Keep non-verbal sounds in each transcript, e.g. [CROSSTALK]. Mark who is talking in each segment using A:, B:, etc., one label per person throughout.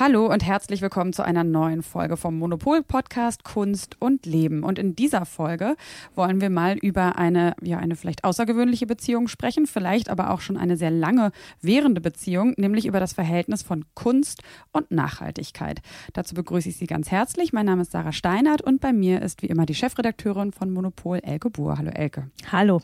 A: Hallo und herzlich willkommen zu einer neuen Folge vom Monopol-Podcast Kunst und Leben. Und in dieser Folge wollen wir mal über eine, ja, eine vielleicht außergewöhnliche Beziehung sprechen, vielleicht aber auch schon eine sehr lange währende Beziehung, nämlich über das Verhältnis von Kunst und Nachhaltigkeit. Dazu begrüße ich Sie ganz herzlich. Mein Name ist Sarah Steinert und bei mir ist wie immer die Chefredakteurin von Monopol, Elke Buhr. Hallo Elke.
B: Hallo.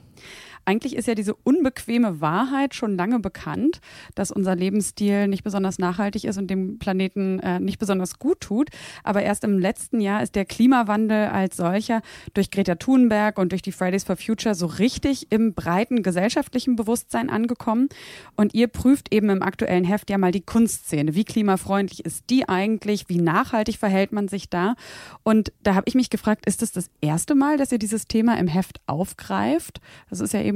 A: Eigentlich ist ja diese unbequeme Wahrheit schon lange bekannt, dass unser Lebensstil nicht besonders nachhaltig ist und dem Planeten äh, nicht besonders gut tut. Aber erst im letzten Jahr ist der Klimawandel als solcher durch Greta Thunberg und durch die Fridays for Future so richtig im breiten gesellschaftlichen Bewusstsein angekommen. Und ihr prüft eben im aktuellen Heft ja mal die Kunstszene. Wie klimafreundlich ist die eigentlich? Wie nachhaltig verhält man sich da? Und da habe ich mich gefragt, ist es das, das erste Mal, dass ihr dieses Thema im Heft aufgreift? Das ist ja eben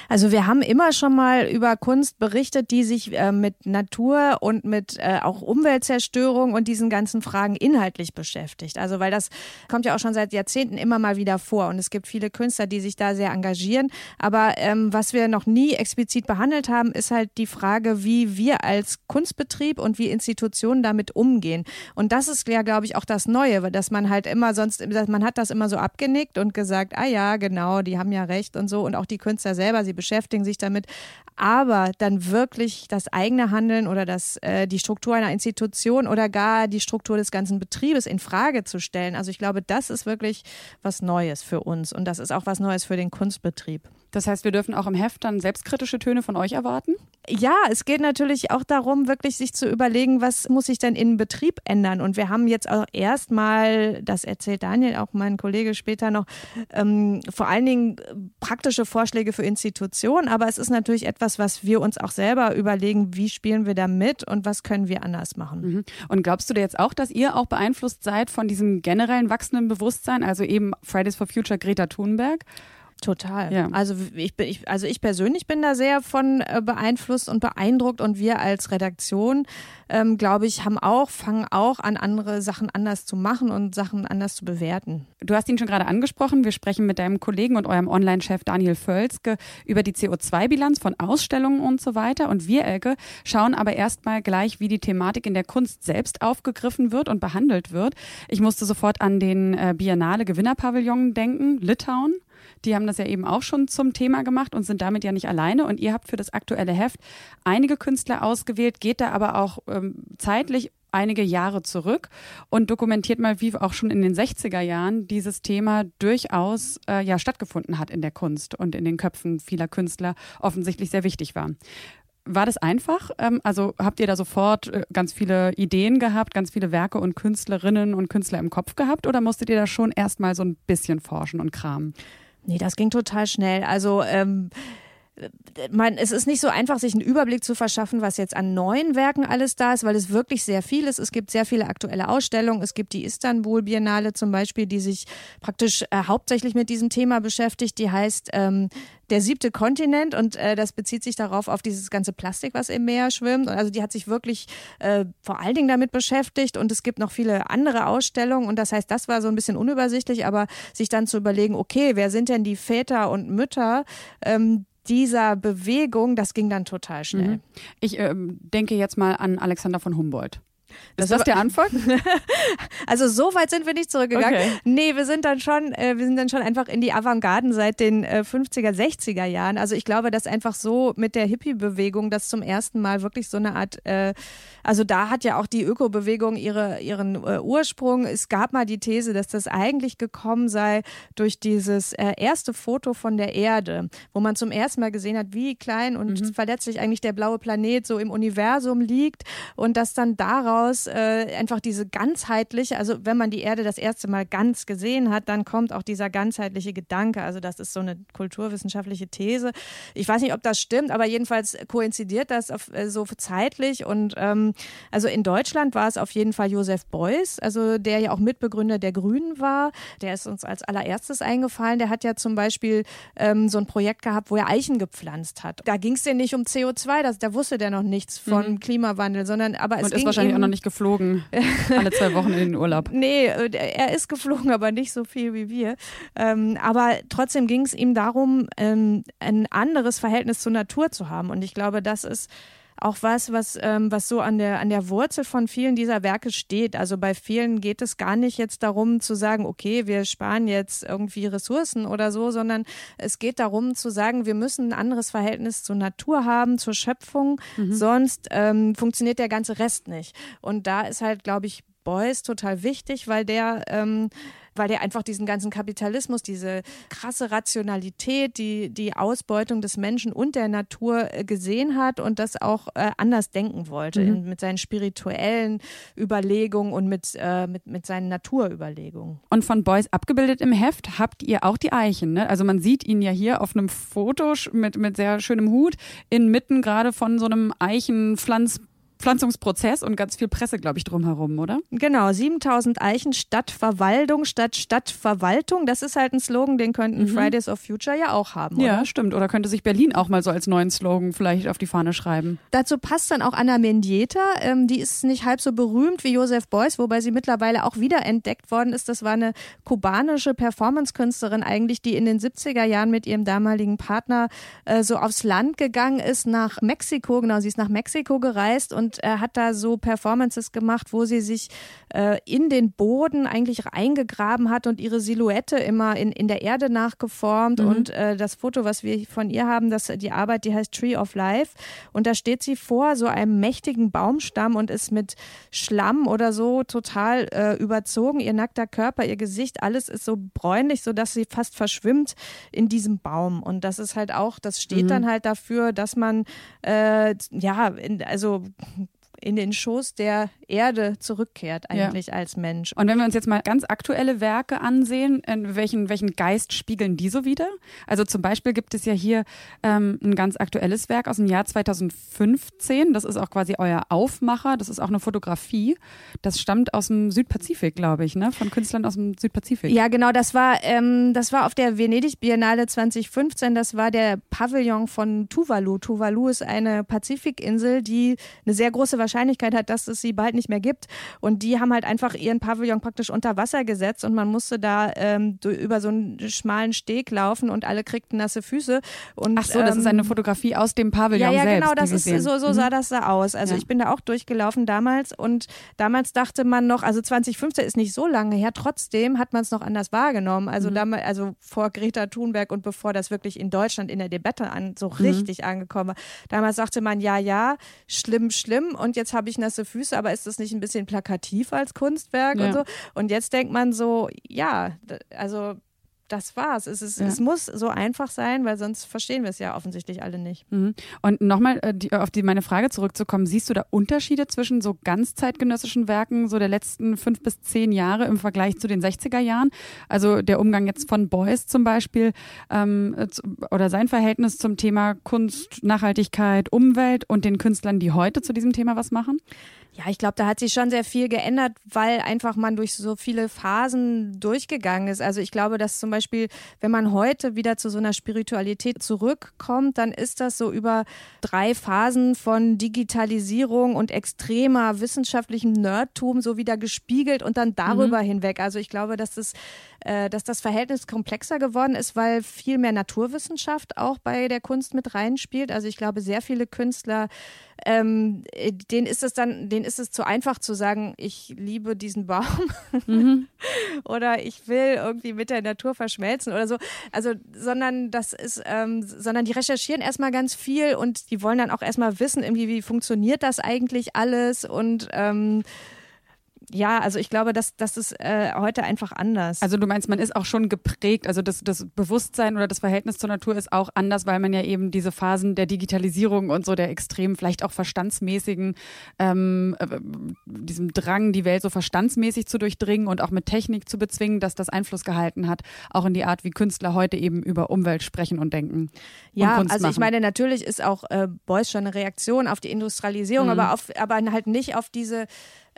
B: Also wir haben immer schon mal über Kunst berichtet, die sich äh, mit Natur und mit äh, auch Umweltzerstörung und diesen ganzen Fragen inhaltlich beschäftigt. Also weil das kommt ja auch schon seit Jahrzehnten immer mal wieder vor und es gibt viele Künstler, die sich da sehr engagieren. Aber ähm, was wir noch nie explizit behandelt haben, ist halt die Frage, wie wir als Kunstbetrieb und wie Institutionen damit umgehen. Und das ist ja, glaube ich, auch das Neue, dass man halt immer sonst, man hat das immer so abgenickt und gesagt, ah ja, genau, die haben ja recht und so und auch die Künstler selber, sie beschäftigen sich damit. Aber dann wirklich das eigene Handeln oder das, äh, die Struktur einer Institution oder gar die Struktur des ganzen Betriebes in Frage zu stellen. Also ich glaube, das ist wirklich was Neues für uns und das ist auch was Neues für den Kunstbetrieb.
A: Das heißt, wir dürfen auch im Heft dann selbstkritische Töne von euch erwarten?
B: Ja, es geht natürlich auch darum, wirklich sich zu überlegen, was muss sich denn in Betrieb ändern. Und wir haben jetzt auch erstmal, das erzählt Daniel, auch mein Kollege später noch, ähm, vor allen Dingen praktische Vorschläge für Institutionen. Aber es ist natürlich etwas, was wir uns auch selber überlegen, wie spielen wir da mit und was können wir anders machen.
A: Mhm. Und glaubst du dir jetzt auch, dass ihr auch beeinflusst seid von diesem generellen wachsenden Bewusstsein, also eben Fridays for Future Greta Thunberg?
B: Total. Ja. Also ich, ich, also ich persönlich bin da sehr von äh, beeinflusst und beeindruckt und wir als Redaktion, ähm, glaube ich, haben auch, fangen auch an, andere Sachen anders zu machen und Sachen anders zu bewerten.
A: Du hast ihn schon gerade angesprochen. Wir sprechen mit deinem Kollegen und eurem Online-Chef Daniel Völzke über die CO2-Bilanz von Ausstellungen und so weiter. Und wir, Elke, schauen aber erstmal gleich, wie die Thematik in der Kunst selbst aufgegriffen wird und behandelt wird. Ich musste sofort an den äh, Biennale Gewinnerpavillon denken, Litauen. Die haben das ja eben auch schon zum Thema gemacht und sind damit ja nicht alleine. Und ihr habt für das aktuelle Heft einige Künstler ausgewählt, geht da aber auch ähm, zeitlich einige Jahre zurück und dokumentiert mal, wie auch schon in den 60er Jahren dieses Thema durchaus äh, ja stattgefunden hat in der Kunst und in den Köpfen vieler Künstler offensichtlich sehr wichtig war. War das einfach? Ähm, also habt ihr da sofort äh, ganz viele Ideen gehabt, ganz viele Werke und Künstlerinnen und Künstler im Kopf gehabt oder musstet ihr da schon erstmal so ein bisschen forschen und kramen?
B: Nee, das ging total schnell. Also ähm, man, es ist nicht so einfach, sich einen Überblick zu verschaffen, was jetzt an neuen Werken alles da ist, weil es wirklich sehr viel ist. Es gibt sehr viele aktuelle Ausstellungen. Es gibt die Istanbul Biennale zum Beispiel, die sich praktisch äh, hauptsächlich mit diesem Thema beschäftigt. Die heißt ähm, der siebte Kontinent und äh, das bezieht sich darauf auf dieses ganze Plastik, was im Meer schwimmt. Und also die hat sich wirklich äh, vor allen Dingen damit beschäftigt und es gibt noch viele andere Ausstellungen und das heißt, das war so ein bisschen unübersichtlich, aber sich dann zu überlegen, okay, wer sind denn die Väter und Mütter, ähm, dieser Bewegung, das ging dann total schnell. Mhm.
A: Ich äh, denke jetzt mal an Alexander von Humboldt. Das ist das der Anfang? [LAUGHS]
B: also so weit sind wir nicht zurückgegangen. Okay. Nee, wir sind dann schon, äh, wir sind dann schon einfach in die Avantgarden seit den äh, 50er, 60er Jahren. Also ich glaube, dass einfach so mit der Hippie-Bewegung das zum ersten Mal wirklich so eine Art, äh, also da hat ja auch die Öko-Bewegung ihre, ihren äh, Ursprung. Es gab mal die These, dass das eigentlich gekommen sei durch dieses äh, erste Foto von der Erde, wo man zum ersten Mal gesehen hat, wie klein und mhm. verletzlich eigentlich der blaue Planet so im Universum liegt und dass dann daraus daraus äh, einfach diese ganzheitliche, also wenn man die Erde das erste Mal ganz gesehen hat, dann kommt auch dieser ganzheitliche Gedanke. Also das ist so eine kulturwissenschaftliche These. Ich weiß nicht, ob das stimmt, aber jedenfalls koinzidiert das auf, äh, so zeitlich. Und ähm, also in Deutschland war es auf jeden Fall Josef Beuys, also der ja auch Mitbegründer der Grünen war. Der ist uns als allererstes eingefallen. Der hat ja zum Beispiel ähm, so ein Projekt gehabt, wo er Eichen gepflanzt hat. Da ging es ja nicht um CO2, das, da wusste der noch nichts von mhm. Klimawandel, sondern aber es
A: Und
B: ist
A: wahrscheinlich auch noch nicht geflogen. Alle zwei Wochen in den Urlaub. [LAUGHS]
B: Nee, äh, er ist geflogen, aber nicht so viel wie wir. Ähm, aber trotzdem ging es ihm darum, ähm, ein anderes Verhältnis zur Natur zu haben. Und ich glaube, das ist auch was, was, ähm, was so an der, an der Wurzel von vielen dieser Werke steht. Also bei vielen geht es gar nicht jetzt darum zu sagen, okay, wir sparen jetzt irgendwie Ressourcen oder so, sondern es geht darum zu sagen, wir müssen ein anderes Verhältnis zur Natur haben, zur Schöpfung, mhm. sonst ähm, funktioniert der ganze Rest nicht. Und da ist halt, glaube ich, Beuys total wichtig, weil der ähm, weil der einfach diesen ganzen Kapitalismus, diese krasse Rationalität, die, die Ausbeutung des Menschen und der Natur äh, gesehen hat und das auch äh, anders denken wollte, mhm. in, mit seinen spirituellen Überlegungen und mit, äh, mit, mit seinen Naturüberlegungen.
A: Und von Beuys abgebildet im Heft habt ihr auch die Eichen. Ne? Also man sieht ihn ja hier auf einem Foto mit, mit sehr schönem Hut inmitten gerade von so einem Eichenpflanz Pflanzungsprozess und ganz viel Presse, glaube ich, drumherum, oder?
B: Genau, 7000 Eichen statt Verwaltung statt Stadtverwaltung. Das ist halt ein Slogan, den könnten mhm. Fridays of Future ja auch haben. Oder?
A: Ja, stimmt. Oder könnte sich Berlin auch mal so als neuen Slogan vielleicht auf die Fahne schreiben.
B: Dazu passt dann auch Anna Mendieta. Ähm, die ist nicht halb so berühmt wie Josef Beuys, wobei sie mittlerweile auch wieder entdeckt worden ist. Das war eine kubanische Performance-Künstlerin eigentlich, die in den 70er Jahren mit ihrem damaligen Partner äh, so aufs Land gegangen ist nach Mexiko. Genau, sie ist nach Mexiko gereist und und äh, hat da so Performances gemacht, wo sie sich äh, in den Boden eigentlich eingegraben hat und ihre Silhouette immer in, in der Erde nachgeformt. Mhm. Und äh, das Foto, was wir von ihr haben, das, die Arbeit, die heißt Tree of Life. Und da steht sie vor so einem mächtigen Baumstamm und ist mit Schlamm oder so total äh, überzogen. Ihr nackter Körper, ihr Gesicht, alles ist so bräunlich, sodass sie fast verschwimmt in diesem Baum. Und das ist halt auch, das steht mhm. dann halt dafür, dass man äh, ja, also in den Schoß der Erde zurückkehrt eigentlich ja. als Mensch.
A: Und wenn wir uns jetzt mal ganz aktuelle Werke ansehen, welchen, welchen Geist spiegeln die so wieder? Also zum Beispiel gibt es ja hier ähm, ein ganz aktuelles Werk aus dem Jahr 2015. Das ist auch quasi euer Aufmacher. Das ist auch eine Fotografie. Das stammt aus dem Südpazifik, glaube ich, ne? von Künstlern aus dem Südpazifik.
B: Ja, genau. Das war, ähm, das war auf der Venedig Biennale 2015. Das war der Pavillon von Tuvalu. Tuvalu ist eine Pazifikinsel, die eine sehr große Wahrscheinlichkeit Wahrscheinlichkeit hat, dass es sie bald nicht mehr gibt. Und die haben halt einfach ihren Pavillon praktisch unter Wasser gesetzt und man musste da ähm, über so einen schmalen Steg laufen und alle kriegten nasse Füße. Und,
A: Ach so, das ist eine ähm, Fotografie aus dem Pavillon
B: ja, ja,
A: selbst.
B: genau, das ist, so, so mhm. sah das da aus. Also ja. ich bin da auch durchgelaufen damals und damals dachte man noch, also 2015 ist nicht so lange her, trotzdem hat man es noch anders wahrgenommen. Also mhm. damals, also vor Greta Thunberg und bevor das wirklich in Deutschland in der Debatte an, so mhm. richtig angekommen war. Damals sagte man, ja, ja, schlimm, schlimm und jetzt habe ich nasse Füße, aber ist das nicht ein bisschen plakativ als Kunstwerk ja. und so? Und jetzt denkt man so, ja, also das war's. Es, ist, ja. es muss so einfach sein, weil sonst verstehen wir es ja offensichtlich alle nicht.
A: Mhm. Und nochmal äh, auf die, meine Frage zurückzukommen, siehst du da Unterschiede zwischen so ganz zeitgenössischen Werken so der letzten fünf bis zehn Jahre im Vergleich zu den 60er Jahren? Also der Umgang jetzt von Beuys zum Beispiel ähm, oder sein Verhältnis zum Thema Kunst, Nachhaltigkeit, Umwelt und den Künstlern, die heute zu diesem Thema was machen?
B: Ja, ich glaube, da hat sich schon sehr viel geändert, weil einfach man durch so viele Phasen durchgegangen ist. Also ich glaube, dass zum Beispiel, wenn man heute wieder zu so einer Spiritualität zurückkommt, dann ist das so über drei Phasen von Digitalisierung und extremer wissenschaftlichem Nerdtum so wieder gespiegelt und dann darüber mhm. hinweg. Also ich glaube, dass das äh, dass das Verhältnis komplexer geworden ist, weil viel mehr Naturwissenschaft auch bei der Kunst mit reinspielt. Also ich glaube, sehr viele Künstler, ähm, denen ist es dann, denen ist es zu einfach zu sagen, ich liebe diesen Baum [LAUGHS] mhm. oder ich will irgendwie mit der Natur verschmelzen oder so. Also, sondern das ist, ähm, sondern die recherchieren erstmal ganz viel und die wollen dann auch erstmal wissen, irgendwie, wie funktioniert das eigentlich alles und ähm, ja, also ich glaube, dass das ist äh, heute einfach anders.
A: Also du meinst, man ist auch schon geprägt, also das, das Bewusstsein oder das Verhältnis zur Natur ist auch anders, weil man ja eben diese Phasen der Digitalisierung und so der extrem, vielleicht auch verstandsmäßigen, ähm, äh, diesem Drang, die Welt so verstandsmäßig zu durchdringen und auch mit Technik zu bezwingen, dass das Einfluss gehalten hat, auch in die Art, wie Künstler heute eben über Umwelt sprechen und denken.
B: Ja,
A: und
B: also ich meine, natürlich ist auch äh, Beuys schon eine Reaktion auf die Industrialisierung, mhm. aber, auf, aber halt nicht auf diese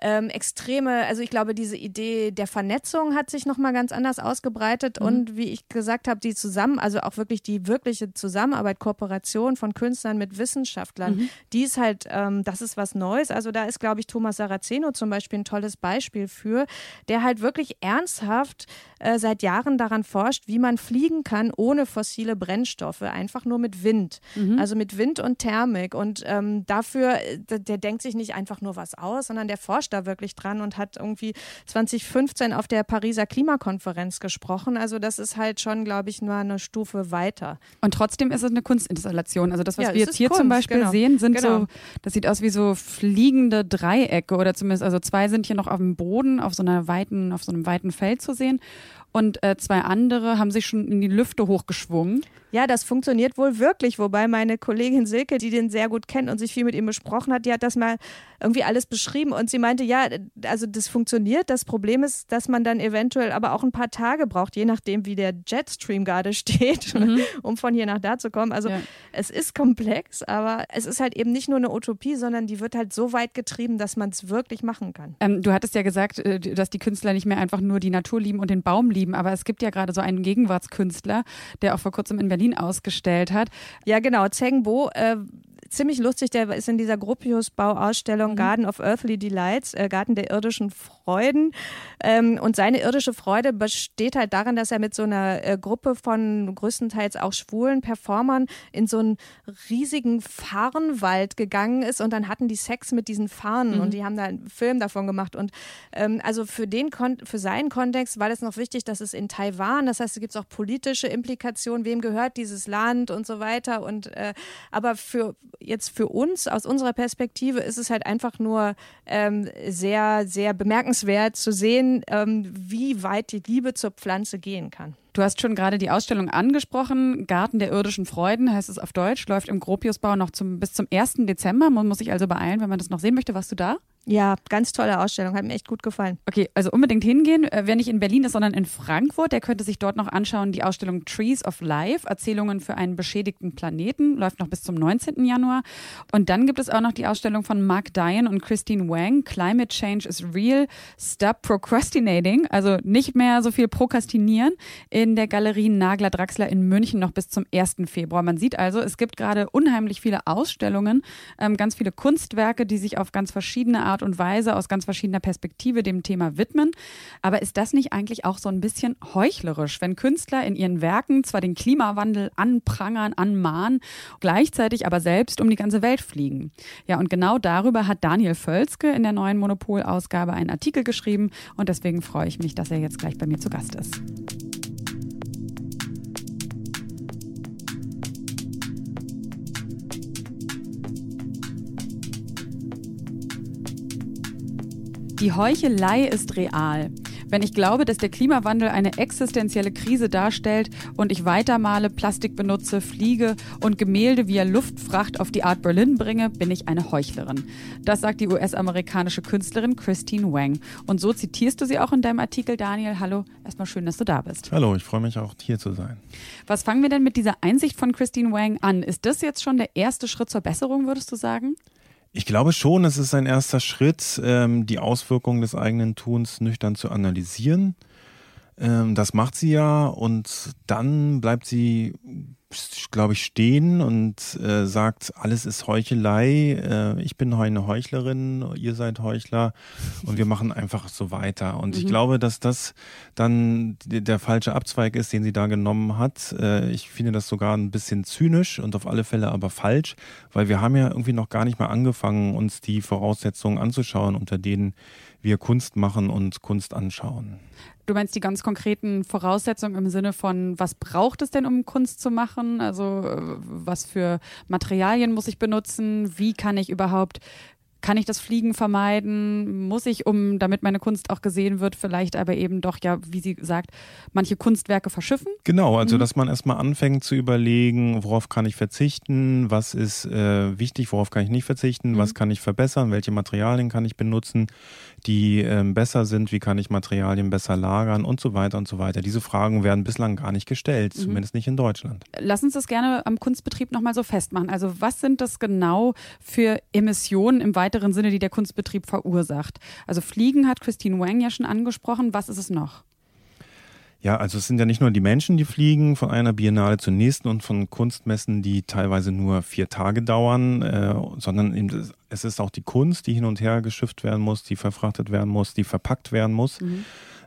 B: ähm, extreme, also ich glaube, diese Idee der Vernetzung hat sich nochmal ganz anders ausgebreitet mhm. und wie ich gesagt habe, die zusammen, also auch wirklich die wirkliche Zusammenarbeit, Kooperation von Künstlern mit Wissenschaftlern, mhm. die ist halt, ähm, das ist was Neues. Also da ist, glaube ich, Thomas Saraceno zum Beispiel ein tolles Beispiel für, der halt wirklich ernsthaft äh, seit Jahren daran forscht, wie man fliegen kann ohne fossile Brennstoffe, einfach nur mit Wind. Mhm. Also mit Wind und Thermik. Und ähm, dafür, äh, der, der denkt sich nicht einfach nur was aus, sondern der forscht da wirklich dran und hat irgendwie 2015 auf der Pariser Klimakonferenz gesprochen. Also das ist halt schon, glaube ich, nur eine Stufe weiter.
A: Und trotzdem ist es eine Kunstinstallation. Also das, was ja, wir jetzt hier Kunst, zum Beispiel genau. sehen, sind genau. so, das sieht aus wie so fliegende Dreiecke oder zumindest, also zwei sind hier noch auf dem Boden, auf so einer weiten, auf so einem weiten Feld zu sehen und äh, zwei andere haben sich schon in die Lüfte hochgeschwungen.
B: Ja, das funktioniert wohl wirklich, wobei meine Kollegin Silke, die den sehr gut kennt und sich viel mit ihm besprochen hat, die hat das mal irgendwie alles beschrieben und sie meinte, ja, also das funktioniert. Das Problem ist, dass man dann eventuell aber auch ein paar Tage braucht, je nachdem, wie der Jetstream gerade [LAUGHS] steht, mhm. um von hier nach da zu kommen. Also ja. es ist komplex, aber es ist halt eben nicht nur eine Utopie, sondern die wird halt so weit getrieben, dass man es wirklich machen kann.
A: Ähm, du hattest ja gesagt, äh, dass die Künstler nicht mehr einfach nur die Natur lieben und den Baum lieben lieben, aber es gibt ja gerade so einen Gegenwartskünstler, der auch vor kurzem in Berlin ausgestellt hat.
B: Ja, genau, Zheng Bo. Äh, ziemlich lustig, der ist in dieser Gropius-Bauausstellung mhm. Garden of Earthly Delights, äh, Garten der irdischen Freuden. Ähm, und seine irdische Freude besteht halt darin, dass er mit so einer äh, Gruppe von größtenteils auch schwulen Performern in so einen riesigen Farnwald gegangen ist und dann hatten die Sex mit diesen Farnen mhm. und die haben da einen Film davon gemacht. Und ähm, also für den für seinen Kontext war das noch wichtig, dass es in Taiwan, das heißt, es gibt auch politische Implikationen, wem gehört dieses Land und so weiter. Und äh, aber für jetzt für uns aus unserer Perspektive ist es halt einfach nur ähm, sehr, sehr bemerkenswert zu sehen, ähm, wie weit die Liebe zur Pflanze gehen kann.
A: Du hast schon gerade die Ausstellung angesprochen. Garten der irdischen Freuden heißt es auf Deutsch, läuft im Gropiusbau noch zum, bis zum 1. Dezember. Man muss sich also beeilen, wenn man das noch sehen möchte. Warst du da?
B: Ja, ganz tolle Ausstellung, hat mir echt gut gefallen.
A: Okay, also unbedingt hingehen. Äh, wer nicht in Berlin ist, sondern in Frankfurt, der könnte sich dort noch anschauen, die Ausstellung Trees of Life, Erzählungen für einen beschädigten Planeten, läuft noch bis zum 19. Januar. Und dann gibt es auch noch die Ausstellung von Mark Diane und Christine Wang, Climate Change is Real, Stop Procrastinating, also nicht mehr so viel prokrastinieren, in der Galerie Nagler Draxler in München noch bis zum 1. Februar. Man sieht also, es gibt gerade unheimlich viele Ausstellungen, ähm, ganz viele Kunstwerke, die sich auf ganz verschiedene Art Art und Weise aus ganz verschiedener Perspektive dem Thema widmen. Aber ist das nicht eigentlich auch so ein bisschen heuchlerisch, wenn Künstler in ihren Werken zwar den Klimawandel anprangern, anmahnen, gleichzeitig aber selbst um die ganze Welt fliegen? Ja, und genau darüber hat Daniel Völzke in der neuen Monopol-Ausgabe einen Artikel geschrieben und deswegen freue ich mich, dass er jetzt gleich bei mir zu Gast ist. Die Heuchelei ist real. Wenn ich glaube, dass der Klimawandel eine existenzielle Krise darstellt und ich weitermale, Plastik benutze, fliege und Gemälde via Luftfracht auf die Art Berlin bringe, bin ich eine Heuchlerin. Das sagt die US-amerikanische Künstlerin Christine Wang. Und so zitierst du sie auch in deinem Artikel, Daniel. Hallo, erstmal schön, dass du da bist.
C: Hallo, ich freue mich auch hier zu sein.
A: Was fangen wir denn mit dieser Einsicht von Christine Wang an? Ist das jetzt schon der erste Schritt zur Besserung, würdest du sagen?
C: Ich glaube schon, es ist ein erster Schritt, ähm, die Auswirkungen des eigenen Tuns nüchtern zu analysieren. Ähm, das macht sie ja und dann bleibt sie glaube ich, stehen und äh, sagt, alles ist Heuchelei, äh, ich bin eine Heuchlerin, ihr seid Heuchler und wir machen einfach so weiter. Und mhm. ich glaube, dass das dann der falsche Abzweig ist, den sie da genommen hat. Äh, ich finde das sogar ein bisschen zynisch und auf alle Fälle aber falsch, weil wir haben ja irgendwie noch gar nicht mal angefangen, uns die Voraussetzungen anzuschauen, unter denen wir Kunst machen und Kunst anschauen.
A: Du meinst die ganz konkreten Voraussetzungen im Sinne von, was braucht es denn, um Kunst zu machen? Also äh, was für Materialien muss ich benutzen? Wie kann ich überhaupt kann ich das Fliegen vermeiden? Muss ich, um damit meine Kunst auch gesehen wird, vielleicht aber eben doch ja, wie sie sagt, manche Kunstwerke verschiffen?
C: Genau, also mhm. dass man erstmal anfängt zu überlegen, worauf kann ich verzichten, was ist äh, wichtig, worauf kann ich nicht verzichten, mhm. was kann ich verbessern, welche Materialien kann ich benutzen, die äh, besser sind, wie kann ich Materialien besser lagern und so weiter und so weiter. Diese Fragen werden bislang gar nicht gestellt, mhm. zumindest nicht in Deutschland.
A: Lass uns das gerne am Kunstbetrieb nochmal so festmachen. Also was sind das genau für Emissionen im weiteren weiteren Sinne, die der Kunstbetrieb verursacht. Also Fliegen hat Christine Wang ja schon angesprochen. Was ist es noch?
C: Ja, also es sind ja nicht nur die Menschen, die fliegen von einer Biennale zur nächsten und von Kunstmessen, die teilweise nur vier Tage dauern, äh, sondern eben, es ist auch die Kunst, die hin und her geschifft werden muss, die verfrachtet werden muss, die verpackt werden muss. Mhm.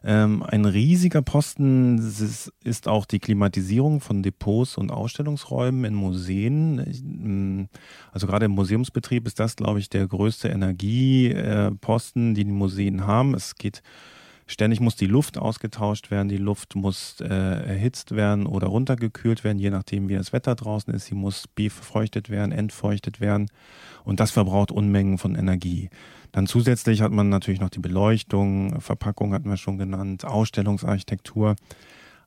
C: Ähm, ein riesiger Posten ist, auch die Klimatisierung von Depots und Ausstellungsräumen in Museen. Mm, also gerade im Museumsbetrieb ist das, glaube ich, der größte Energieposten, die die Museen haben. Es geht Ständig muss die Luft ausgetauscht werden, die Luft muss äh, erhitzt werden oder runtergekühlt werden, je nachdem wie das Wetter draußen ist. Sie muss befeuchtet werden, entfeuchtet werden und das verbraucht Unmengen von Energie. Dann zusätzlich hat man natürlich noch die Beleuchtung, Verpackung hatten wir schon genannt, Ausstellungsarchitektur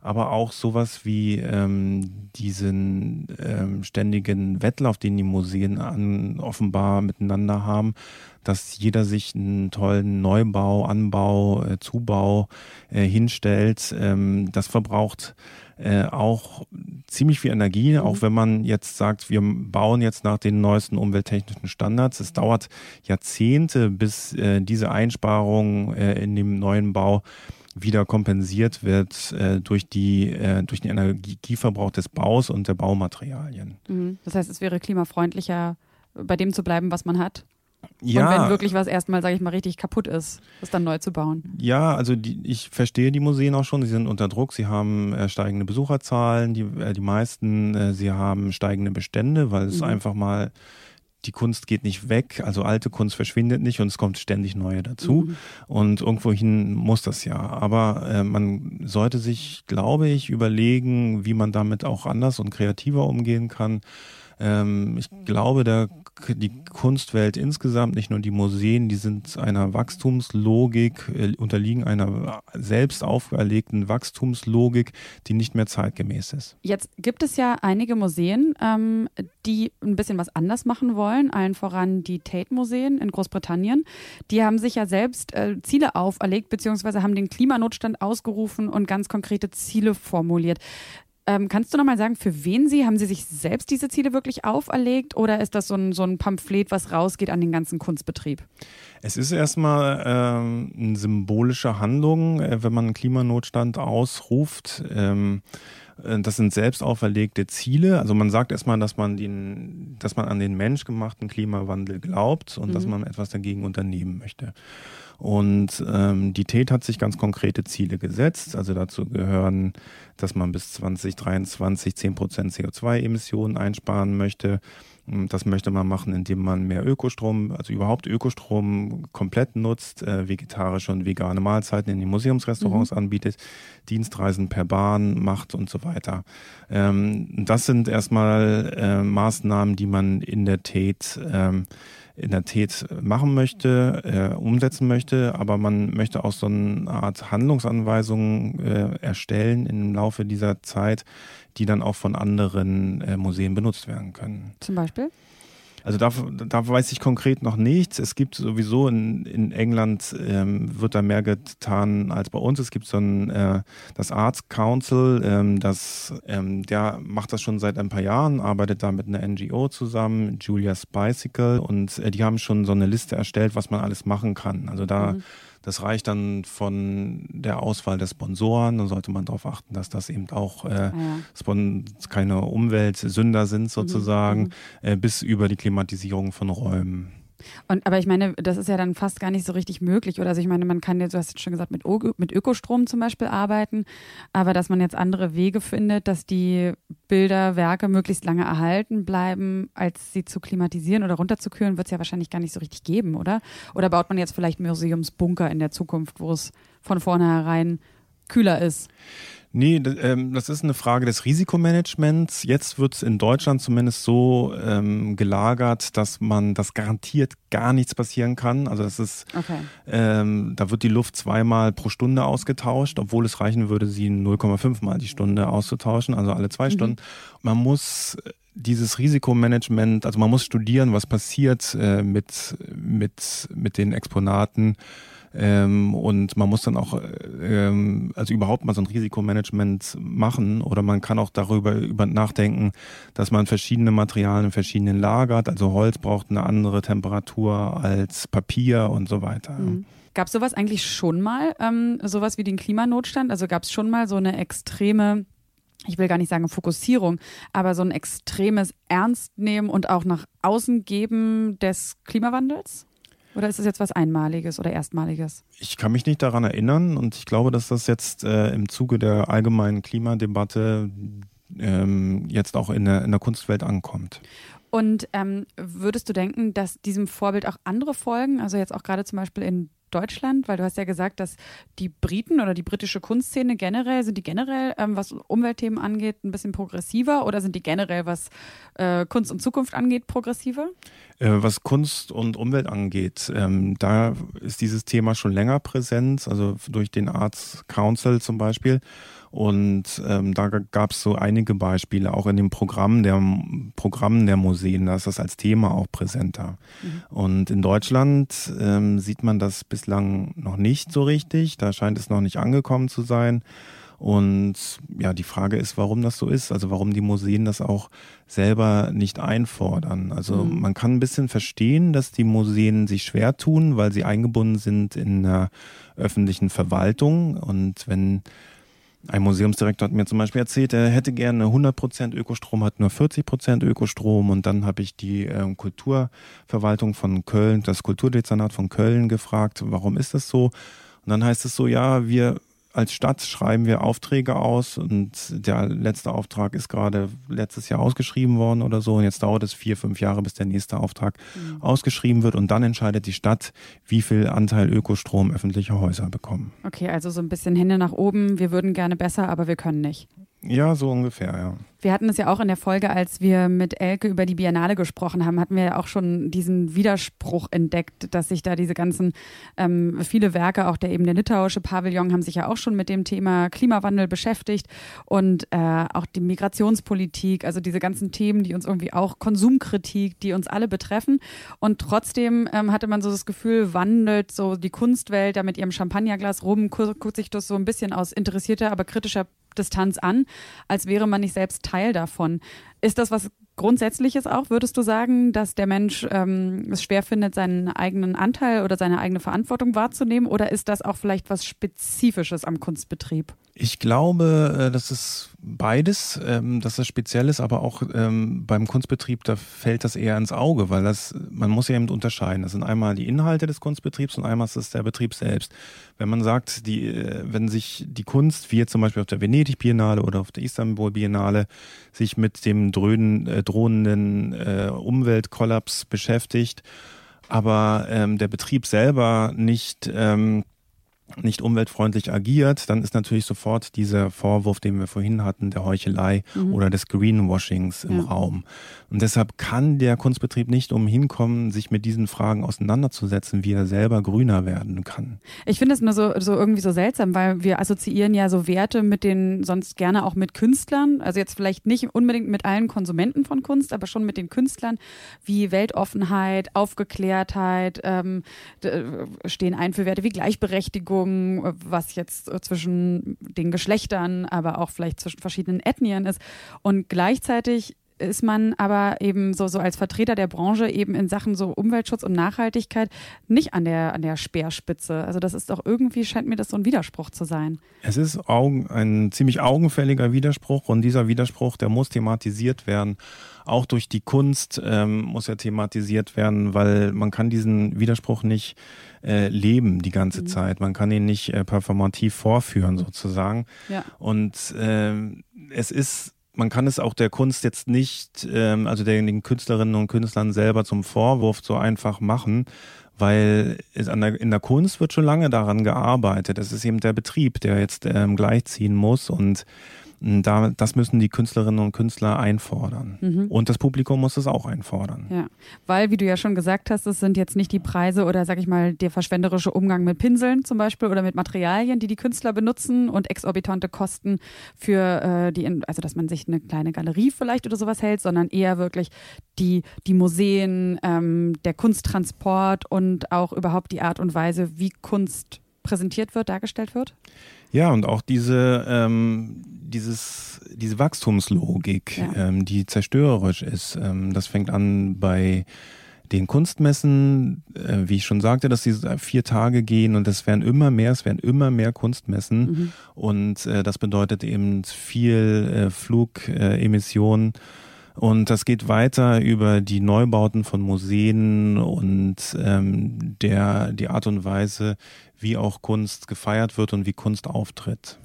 C: aber auch sowas wie ähm, diesen ähm, ständigen Wettlauf, den die Museen an, offenbar miteinander haben, dass jeder sich einen tollen Neubau, Anbau, äh, Zubau äh, hinstellt. Ähm, das verbraucht äh, auch ziemlich viel Energie, mhm. auch wenn man jetzt sagt, wir bauen jetzt nach den neuesten umwelttechnischen Standards. Es dauert Jahrzehnte, bis äh, diese Einsparungen äh, in dem neuen Bau wieder kompensiert wird äh, durch, die, äh, durch den Energieverbrauch des Baus und der Baumaterialien.
A: Mhm. Das heißt, es wäre klimafreundlicher, bei dem zu bleiben, was man hat? Ja. Und wenn wirklich was erstmal, sage ich mal, richtig kaputt ist, das dann neu zu bauen.
C: Ja, also die, ich verstehe die Museen auch schon. Sie sind unter Druck. Sie haben äh, steigende Besucherzahlen, die, äh, die meisten. Äh, sie haben steigende Bestände, weil es mhm. einfach mal die Kunst geht nicht weg, also alte Kunst verschwindet nicht und es kommt ständig neue dazu. Mhm. Und irgendwohin muss das ja. Aber äh, man sollte sich, glaube ich, überlegen, wie man damit auch anders und kreativer umgehen kann. Ähm, ich glaube, der die Kunstwelt insgesamt, nicht nur die Museen, die sind einer Wachstumslogik, äh, unterliegen einer selbst auferlegten Wachstumslogik, die nicht mehr zeitgemäß ist.
A: Jetzt gibt es ja einige Museen, ähm, die ein bisschen was anders machen wollen, allen voran die Tate-Museen in Großbritannien. Die haben sich ja selbst äh, Ziele auferlegt, beziehungsweise haben den Klimanotstand ausgerufen und ganz konkrete Ziele formuliert. Ähm, kannst du nochmal sagen, für wen Sie, haben Sie sich selbst diese Ziele wirklich auferlegt oder ist das so ein, so ein Pamphlet, was rausgeht an den ganzen Kunstbetrieb?
C: Es ist erstmal ähm, eine symbolische Handlung, äh, wenn man einen Klimanotstand ausruft. Ähm, äh, das sind selbst auferlegte Ziele. Also man sagt erstmal, dass man den, dass man an den menschgemachten Klimawandel glaubt und mhm. dass man etwas dagegen unternehmen möchte. Und ähm, die TED hat sich ganz konkrete Ziele gesetzt. Also dazu gehören, dass man bis 2023 10 Prozent CO2-Emissionen einsparen möchte. Das möchte man machen, indem man mehr Ökostrom, also überhaupt Ökostrom komplett nutzt, äh, vegetarische und vegane Mahlzeiten in den Museumsrestaurants mhm. anbietet, Dienstreisen per Bahn macht und so weiter. Ähm, das sind erstmal äh, Maßnahmen, die man in der TED ähm, in der Tät machen möchte, äh, umsetzen möchte, aber man möchte auch so eine Art Handlungsanweisung äh, erstellen im Laufe dieser Zeit, die dann auch von anderen äh, Museen benutzt werden können.
A: Zum Beispiel?
C: Also da, da weiß ich konkret noch nichts. Es gibt sowieso in, in England ähm, wird da mehr getan als bei uns. Es gibt so ein äh, das Arts Council, ähm, das ähm, der macht das schon seit ein paar Jahren, arbeitet da mit einer NGO zusammen, Julia's Bicycle, und äh, die haben schon so eine Liste erstellt, was man alles machen kann. Also da mhm das reicht dann von der Auswahl der Sponsoren. Da sollte man darauf achten, dass das eben auch äh, ah, ja. keine Umweltsünder sind mhm, sozusagen, mhm. äh, bis über die Klimatisierung von Räumen.
A: Und, aber ich meine, das ist ja dann fast gar nicht so richtig möglich. Oder also ich meine, man kann jetzt, du hast jetzt schon gesagt, mit, mit Ökostrom zum Beispiel arbeiten, aber dass man jetzt andere Wege findet, dass die Bilder, Werke möglichst lange erhalten bleiben, als sie zu klimatisieren oder runterzukühlen, wird es ja wahrscheinlich gar nicht so richtig geben, oder? Oder baut man jetzt vielleicht Museumsbunker in der Zukunft, wo es von vornherein kühler ist?
C: Nee, ähm, das ist eine Frage des Risikomanagements. Jetzt wird es in Deutschland zumindest so ähm, gelagert, dass man das garantiert gar nichts passieren kann. Also das ist, okay. ähm, da wird die Luft zweimal pro Stunde ausgetauscht, obwohl es reichen würde, sie 0,5 mal die Stunde auszutauschen, also alle zwei mhm. Stunden. Man muss dieses Risikomanagement, also man muss studieren, was passiert äh, mit, mit, mit den Exponaten ähm, und man muss dann auch, ähm, also überhaupt mal so ein Risikomanagement machen oder man kann auch darüber über nachdenken, dass man verschiedene Materialien in verschiedenen lagert. Also Holz braucht eine andere Temperatur als Papier und so weiter. Mhm.
A: Gab es sowas eigentlich schon mal, ähm, sowas wie den Klimanotstand? Also gab es schon mal so eine extreme ich will gar nicht sagen Fokussierung, aber so ein extremes Ernstnehmen und auch nach außen geben des Klimawandels? Oder ist es jetzt was Einmaliges oder Erstmaliges?
C: Ich kann mich nicht daran erinnern und ich glaube, dass das jetzt äh, im Zuge der allgemeinen Klimadebatte ähm, jetzt auch in der, in der Kunstwelt ankommt.
A: Und ähm, würdest du denken, dass diesem Vorbild auch andere folgen? Also jetzt auch gerade zum Beispiel in Deutschland, weil du hast ja gesagt, dass die Briten oder die britische Kunstszene generell, sind die generell, ähm, was Umweltthemen angeht, ein bisschen progressiver oder sind die generell, was äh, Kunst und Zukunft angeht, progressiver?
C: Äh, was Kunst und Umwelt angeht, ähm, da ist dieses Thema schon länger präsent, also durch den Arts Council zum Beispiel. Und ähm, da gab es so einige Beispiele, auch in dem Programm der Programmen der Museen, da ist das als Thema auch präsenter. Mhm. Und in Deutschland ähm, sieht man das bislang noch nicht so richtig, da scheint es noch nicht angekommen zu sein. Und ja, die Frage ist, warum das so ist, also warum die Museen das auch selber nicht einfordern. Also mhm. man kann ein bisschen verstehen, dass die Museen sich schwer tun, weil sie eingebunden sind in der öffentlichen Verwaltung. Und wenn ein Museumsdirektor hat mir zum Beispiel erzählt, er hätte gerne 100% Ökostrom, hat nur 40% Ökostrom. Und dann habe ich die äh, Kulturverwaltung von Köln, das Kulturdezernat von Köln gefragt, warum ist das so? Und dann heißt es so, ja, wir als Stadt schreiben wir Aufträge aus und der letzte Auftrag ist gerade letztes Jahr ausgeschrieben worden oder so. Und jetzt dauert es vier, fünf Jahre, bis der nächste Auftrag mhm. ausgeschrieben wird. Und dann entscheidet die Stadt, wie viel Anteil Ökostrom öffentliche Häuser bekommen.
A: Okay, also so ein bisschen Hände nach oben. Wir würden gerne besser, aber wir können nicht.
C: Ja, so ungefähr, ja.
A: Wir hatten es ja auch in der Folge, als wir mit Elke über die Biennale gesprochen haben, hatten wir ja auch schon diesen Widerspruch entdeckt, dass sich da diese ganzen, ähm, viele Werke, auch der eben der litauische Pavillon, haben sich ja auch schon mit dem Thema Klimawandel beschäftigt und äh, auch die Migrationspolitik, also diese ganzen Themen, die uns irgendwie auch Konsumkritik, die uns alle betreffen. Und trotzdem ähm, hatte man so das Gefühl, wandelt so die Kunstwelt da mit ihrem Champagnerglas rum, guckt sich das so ein bisschen aus interessierter, aber kritischer Distanz an, als wäre man nicht selbst Teil davon. Ist das was Grundsätzliches auch? Würdest du sagen, dass der Mensch ähm, es schwer findet, seinen eigenen Anteil oder seine eigene Verantwortung wahrzunehmen? Oder ist das auch vielleicht was Spezifisches am Kunstbetrieb?
C: Ich glaube, äh, das ist beides, ähm, dass das speziell ist, aber auch ähm, beim Kunstbetrieb, da fällt das eher ins Auge, weil das, man muss ja eben unterscheiden. Das sind einmal die Inhalte des Kunstbetriebs und einmal ist es der Betrieb selbst. Wenn man sagt, die, äh, wenn sich die Kunst, wie jetzt zum Beispiel auf der Venedig Biennale oder auf der Istanbul Biennale, sich mit dem dröhnen, äh, drohenden Umweltkollaps beschäftigt, aber ähm, der Betrieb selber nicht ähm, nicht umweltfreundlich agiert, dann ist natürlich sofort dieser Vorwurf, den wir vorhin hatten, der Heuchelei mhm. oder des Greenwashings im ja. Raum. Und deshalb kann der Kunstbetrieb nicht umhin kommen, sich mit diesen Fragen auseinanderzusetzen, wie er selber grüner werden kann.
A: Ich finde es nur so, so irgendwie so seltsam, weil wir assoziieren ja so Werte mit den, sonst gerne auch mit Künstlern, also jetzt vielleicht nicht unbedingt mit allen Konsumenten von Kunst, aber schon mit den Künstlern, wie Weltoffenheit, Aufgeklärtheit, ähm, stehen ein für Werte wie Gleichberechtigung, was jetzt zwischen den Geschlechtern, aber auch vielleicht zwischen verschiedenen Ethnien ist. Und gleichzeitig ist man aber eben so, so als Vertreter der Branche eben in Sachen so Umweltschutz und Nachhaltigkeit nicht an der, an der Speerspitze. Also das ist doch irgendwie, scheint mir das so ein Widerspruch zu sein.
C: Es ist Augen, ein ziemlich augenfälliger Widerspruch und dieser Widerspruch, der muss thematisiert werden. Auch durch die Kunst ähm, muss er thematisiert werden, weil man kann diesen Widerspruch nicht äh, leben die ganze mhm. Zeit. Man kann ihn nicht äh, performativ vorführen sozusagen. Ja. Und äh, es ist man kann es auch der Kunst jetzt nicht, ähm, also den Künstlerinnen und Künstlern selber zum Vorwurf so einfach machen, weil der, in der Kunst wird schon lange daran gearbeitet. Es ist eben der Betrieb, der jetzt ähm, gleichziehen muss und da, das müssen die Künstlerinnen und Künstler einfordern. Mhm. Und das Publikum muss es auch einfordern.
A: Ja, weil, wie du ja schon gesagt hast, es sind jetzt nicht die Preise oder, sag ich mal, der verschwenderische Umgang mit Pinseln zum Beispiel oder mit Materialien, die die Künstler benutzen und exorbitante Kosten für äh, die, also dass man sich eine kleine Galerie vielleicht oder sowas hält, sondern eher wirklich die, die Museen, ähm, der Kunsttransport und auch überhaupt die Art und Weise, wie Kunst präsentiert wird, dargestellt wird?
C: Ja, und auch diese, ähm, dieses, diese Wachstumslogik, ja. ähm, die zerstörerisch ist. Ähm, das fängt an bei den Kunstmessen, äh, wie ich schon sagte, dass sie vier Tage gehen und es werden immer mehr, es werden immer mehr Kunstmessen mhm. und äh, das bedeutet eben viel äh, Flugemissionen. Äh, und das geht weiter über die Neubauten von Museen und ähm, der, die Art und Weise, wie auch Kunst gefeiert wird und wie Kunst auftritt.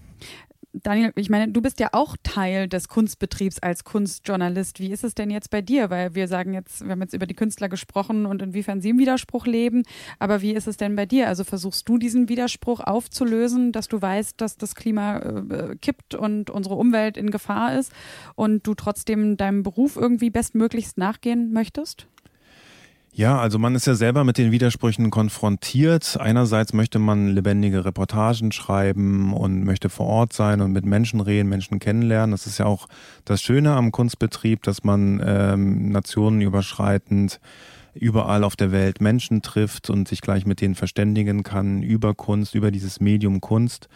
A: Daniel, ich meine, du bist ja auch Teil des Kunstbetriebs als Kunstjournalist. Wie ist es denn jetzt bei dir? Weil wir sagen jetzt, wir haben jetzt über die Künstler gesprochen und inwiefern sie im Widerspruch leben. Aber wie ist es denn bei dir? Also versuchst du diesen Widerspruch aufzulösen, dass du weißt, dass das Klima äh, kippt und unsere Umwelt in Gefahr ist und du trotzdem deinem Beruf irgendwie bestmöglichst nachgehen möchtest?
C: Ja, also man ist ja selber mit den Widersprüchen konfrontiert. Einerseits möchte man lebendige Reportagen schreiben und möchte vor Ort sein und mit Menschen reden, Menschen kennenlernen. Das ist ja auch das Schöne am Kunstbetrieb, dass man ähm, nationenüberschreitend überall auf der Welt Menschen trifft und sich gleich mit denen verständigen kann über Kunst, über dieses Medium Kunst.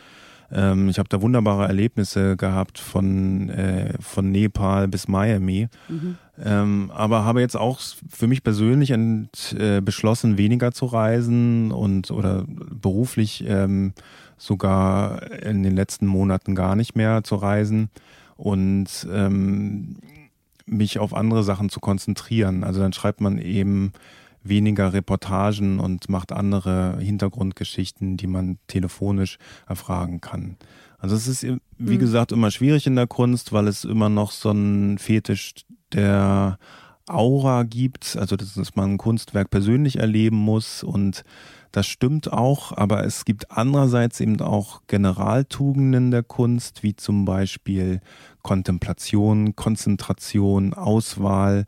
C: Ähm, ich habe da wunderbare Erlebnisse gehabt von, äh, von Nepal bis Miami. Mhm. Ähm, aber habe jetzt auch für mich persönlich ent, äh, beschlossen, weniger zu reisen und oder beruflich ähm, sogar in den letzten Monaten gar nicht mehr zu reisen und ähm, mich auf andere Sachen zu konzentrieren. Also dann schreibt man eben weniger Reportagen und macht andere Hintergrundgeschichten, die man telefonisch erfragen kann. Also es ist, wie mhm. gesagt, immer schwierig in der Kunst, weil es immer noch so ein Fetisch der Aura gibt, also dass man ein Kunstwerk persönlich erleben muss und das stimmt auch, aber es gibt andererseits eben auch Generaltugenden der Kunst, wie zum Beispiel Kontemplation, Konzentration, Auswahl,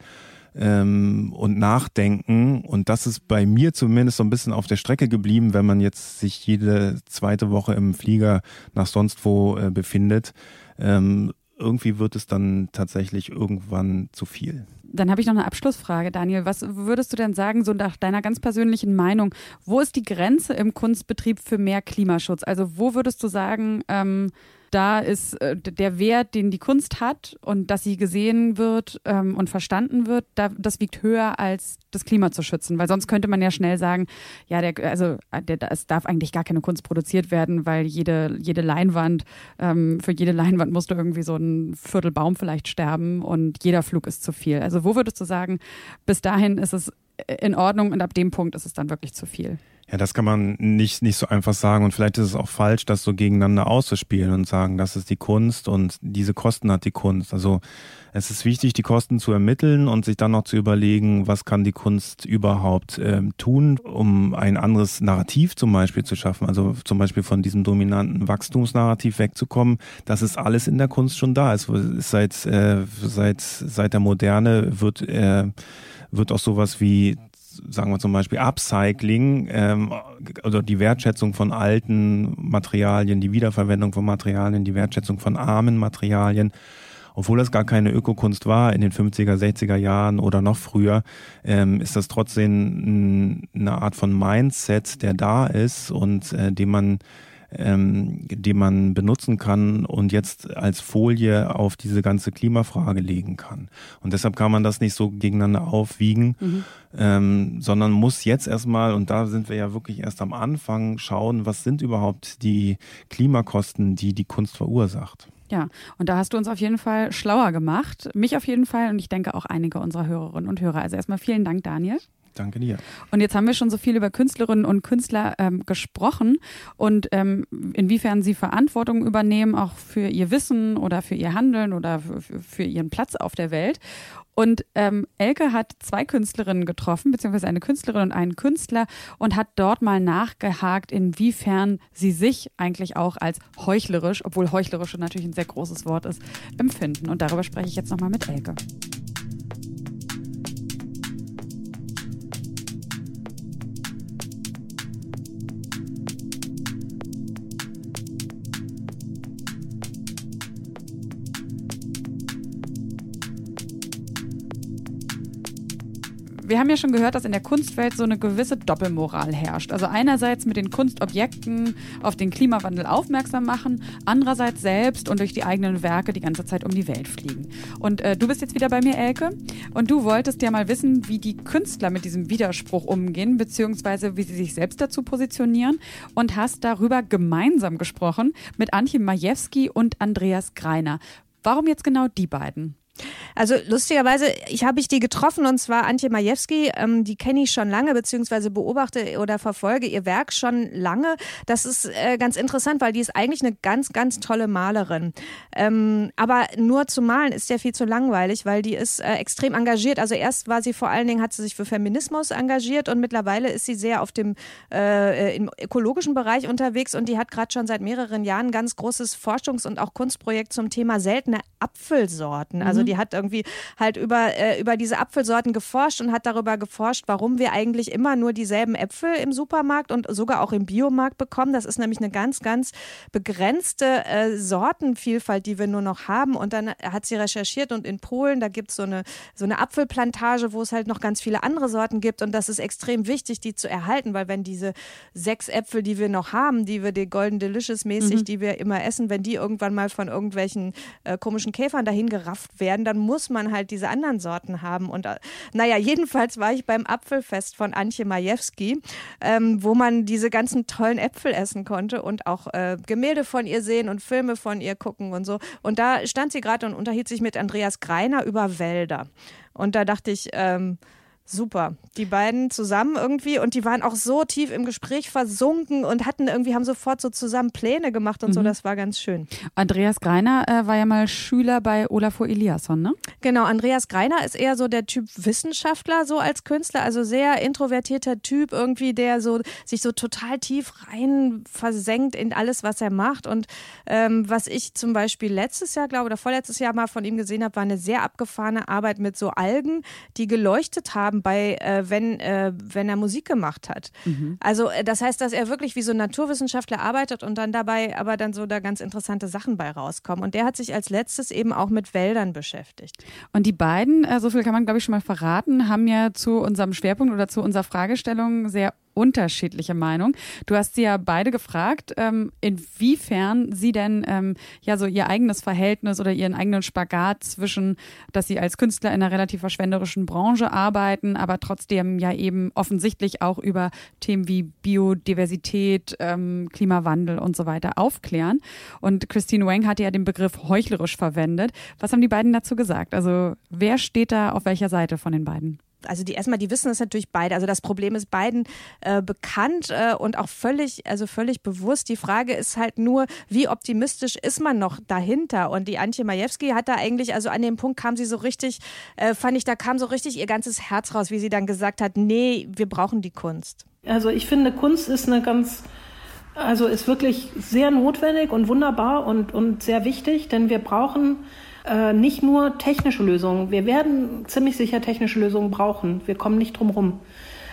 C: ähm, und Nachdenken. Und das ist bei mir zumindest so ein bisschen auf der Strecke geblieben, wenn man jetzt sich jede zweite Woche im Flieger nach sonst wo äh, befindet. Ähm, irgendwie wird es dann tatsächlich irgendwann zu viel.
A: Dann habe ich noch eine Abschlussfrage, Daniel. Was würdest du denn sagen, so nach deiner ganz persönlichen Meinung, wo ist die Grenze im Kunstbetrieb für mehr Klimaschutz? Also wo würdest du sagen, ähm, da ist äh, der Wert, den die Kunst hat und dass sie gesehen wird ähm, und verstanden wird, da, das wiegt höher als das Klima zu schützen. Weil sonst könnte man ja schnell sagen, ja, der, also der, es darf eigentlich gar keine Kunst produziert werden, weil jede, jede Leinwand, ähm, für jede Leinwand musst du irgendwie so ein Viertel Baum vielleicht sterben und jeder Flug ist zu viel. Also wo würdest du sagen, bis dahin ist es in Ordnung und ab dem Punkt ist es dann wirklich zu viel.
C: Ja, das kann man nicht, nicht so einfach sagen und vielleicht ist es auch falsch, das so gegeneinander auszuspielen und sagen, das ist die Kunst und diese Kosten hat die Kunst. Also es ist wichtig, die Kosten zu ermitteln und sich dann noch zu überlegen, was kann die Kunst überhaupt ähm, tun, um ein anderes Narrativ zum Beispiel zu schaffen. Also zum Beispiel von diesem dominanten Wachstumsnarrativ wegzukommen. Das ist alles in der Kunst schon da. Es ist seit, äh, seit, seit der Moderne wird, äh, wird auch sowas wie sagen wir zum Beispiel Upcycling, ähm, also die Wertschätzung von alten Materialien, die Wiederverwendung von Materialien, die Wertschätzung von armen Materialien, obwohl das gar keine Ökokunst war in den 50er, 60er Jahren oder noch früher, ähm, ist das trotzdem eine Art von Mindset, der da ist und äh, den man ähm, die man benutzen kann und jetzt als Folie auf diese ganze Klimafrage legen kann. Und deshalb kann man das nicht so gegeneinander aufwiegen, mhm. ähm, sondern muss jetzt erstmal, und da sind wir ja wirklich erst am Anfang, schauen, was sind überhaupt die Klimakosten, die die Kunst verursacht.
A: Ja, und da hast du uns auf jeden Fall schlauer gemacht. Mich auf jeden Fall und ich denke auch einige unserer Hörerinnen und Hörer. Also erstmal vielen Dank, Daniel.
C: Danke dir.
A: Und jetzt haben wir schon so viel über Künstlerinnen und Künstler ähm, gesprochen und ähm, inwiefern sie Verantwortung übernehmen, auch für ihr Wissen oder für ihr Handeln oder für, ihren Platz auf der Welt. Und ähm, Elke hat zwei Künstlerinnen getroffen, beziehungsweise eine Künstlerin und einen Künstler und hat dort mal nachgehakt, inwiefern sie sich eigentlich auch als heuchlerisch, obwohl heuchlerisch natürlich ein sehr großes Wort ist, empfinden. Und darüber spreche ich jetzt nochmal mit Elke. Wir haben ja schon gehört, dass in der Kunstwelt so eine gewisse Doppelmoral herrscht. Also einerseits mit den Kunstobjekten auf den Klimawandel aufmerksam machen, andererseits selbst und durch die eigenen Werke die ganze Zeit um die Welt fliegen. Und äh, du bist jetzt wieder bei mir, Elke, und du wolltest ja mal wissen, wie die Künstler mit diesem Widerspruch umgehen, beziehungsweise wie sie sich selbst dazu positionieren und hast darüber gemeinsam gesprochen mit Antje Majewski und Andreas Greiner. Warum jetzt genau die beiden?
B: Also lustigerweise, ich habe ich die getroffen und zwar Antje Majewski, ähm, die kenne ich schon lange, beziehungsweise beobachte oder verfolge ihr Werk schon lange. Das ist äh, ganz interessant, weil die ist eigentlich eine ganz, ganz tolle Malerin. Ähm, aber nur zu malen ist ja viel zu langweilig, weil die ist äh, extrem engagiert. Also erst war sie vor allen Dingen, hat sie sich für Feminismus engagiert und mittlerweile ist sie sehr auf dem äh, im ökologischen Bereich unterwegs und die hat gerade schon seit mehreren Jahren ein ganz großes Forschungs- und auch Kunstprojekt zum Thema seltene Apfelsorten. Also mhm. Die hat irgendwie halt über, äh, über diese Apfelsorten geforscht und hat darüber geforscht, warum wir eigentlich immer nur dieselben Äpfel im Supermarkt und sogar auch im Biomarkt bekommen. Das ist nämlich eine ganz, ganz begrenzte äh, Sortenvielfalt, die wir nur noch haben. Und dann hat sie recherchiert und in Polen, da gibt es so eine, so eine Apfelplantage, wo es halt noch ganz viele andere Sorten gibt. Und das ist extrem wichtig, die zu erhalten, weil wenn diese sechs Äpfel, die wir noch haben, die wir die Golden Delicious mäßig, mhm. die wir immer essen, wenn die irgendwann mal von irgendwelchen äh, komischen Käfern dahin gerafft werden, dann muss man halt diese anderen Sorten haben. Und äh, naja, jedenfalls war ich beim Apfelfest von Antje Majewski, ähm, wo man diese ganzen tollen Äpfel essen konnte und auch äh, Gemälde von ihr sehen und Filme von ihr gucken und so. Und da stand sie gerade und unterhielt sich mit Andreas Greiner über Wälder. Und da dachte ich, ähm, super. Die beiden zusammen irgendwie und die waren auch so tief im Gespräch versunken und hatten irgendwie, haben sofort so zusammen Pläne gemacht und mhm. so. Das war ganz schön.
A: Andreas Greiner äh, war ja mal Schüler bei Olafur Eliasson, ne?
B: Genau, Andreas Greiner ist eher so der Typ Wissenschaftler, so als Künstler, also sehr introvertierter Typ irgendwie, der so sich so total tief rein versenkt in alles, was er macht. Und ähm, was ich zum Beispiel letztes Jahr, glaube oder vorletztes Jahr mal von ihm gesehen habe, war eine sehr abgefahrene Arbeit mit so Algen, die geleuchtet haben bei, äh, wenn, äh, wenn er Musik gemacht hat. Mhm. Also äh, das heißt, dass er wirklich wie so ein Naturwissenschaftler arbeitet und dann dabei aber dann so da ganz interessante Sachen bei rauskommen. Und der hat sich als letztes eben auch mit Wäldern beschäftigt.
A: Und die beiden, äh, so viel kann man glaube ich schon mal verraten, haben ja zu unserem Schwerpunkt oder zu unserer Fragestellung sehr unterschiedliche Meinung. Du hast sie ja beide gefragt, ähm, inwiefern sie denn ähm, ja so ihr eigenes Verhältnis oder ihren eigenen Spagat zwischen, dass sie als Künstler in einer relativ verschwenderischen Branche arbeiten, aber trotzdem ja eben offensichtlich auch über Themen wie Biodiversität, ähm, Klimawandel und so weiter aufklären. Und Christine Wang hat ja den Begriff heuchlerisch verwendet. Was haben die beiden dazu gesagt? Also wer steht da auf welcher Seite von den beiden?
B: Also die erstmal, die wissen das natürlich beide. Also das Problem ist beiden äh, bekannt äh, und auch völlig, also völlig bewusst. Die Frage ist halt nur, wie optimistisch ist man noch dahinter? Und die Antje Majewski hat da eigentlich, also an dem Punkt kam sie so richtig, äh, fand ich, da kam so richtig ihr ganzes Herz raus, wie sie dann gesagt hat, nee, wir brauchen die Kunst.
D: Also ich finde, Kunst ist eine ganz also ist wirklich sehr notwendig und wunderbar und, und sehr wichtig, denn wir brauchen äh, nicht nur technische Lösungen. Wir werden ziemlich sicher technische Lösungen brauchen. Wir kommen nicht drum rum.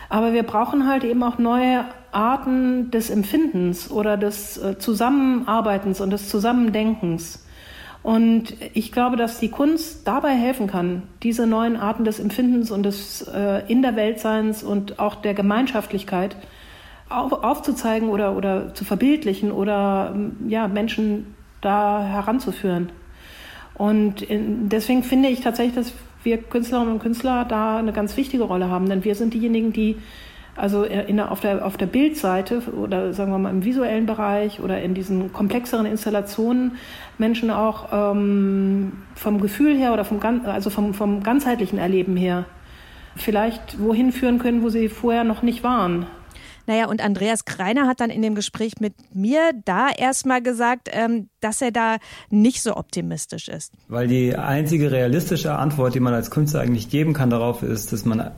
D: Aber wir brauchen halt eben auch neue Arten des Empfindens oder des äh, Zusammenarbeitens und des Zusammendenkens. Und ich glaube, dass die Kunst dabei helfen kann, diese neuen Arten des Empfindens und des äh, in der Weltseins und auch der Gemeinschaftlichkeit auf, aufzuzeigen oder, oder zu verbildlichen oder ja, Menschen da heranzuführen. Und in, deswegen finde ich tatsächlich, dass wir Künstlerinnen und Künstler da eine ganz wichtige Rolle haben, denn wir sind diejenigen, die also in der, auf, der, auf der Bildseite oder sagen wir mal im visuellen Bereich oder in diesen komplexeren Installationen Menschen auch ähm, vom Gefühl her oder vom, also vom, vom ganzheitlichen Erleben her vielleicht wohin führen können, wo sie vorher noch nicht waren.
B: Naja, und Andreas Kreiner hat dann in dem Gespräch mit mir da erstmal gesagt, ähm, dass er da nicht so optimistisch ist.
E: Weil die einzige realistische Antwort, die man als Künstler eigentlich geben kann darauf, ist, dass man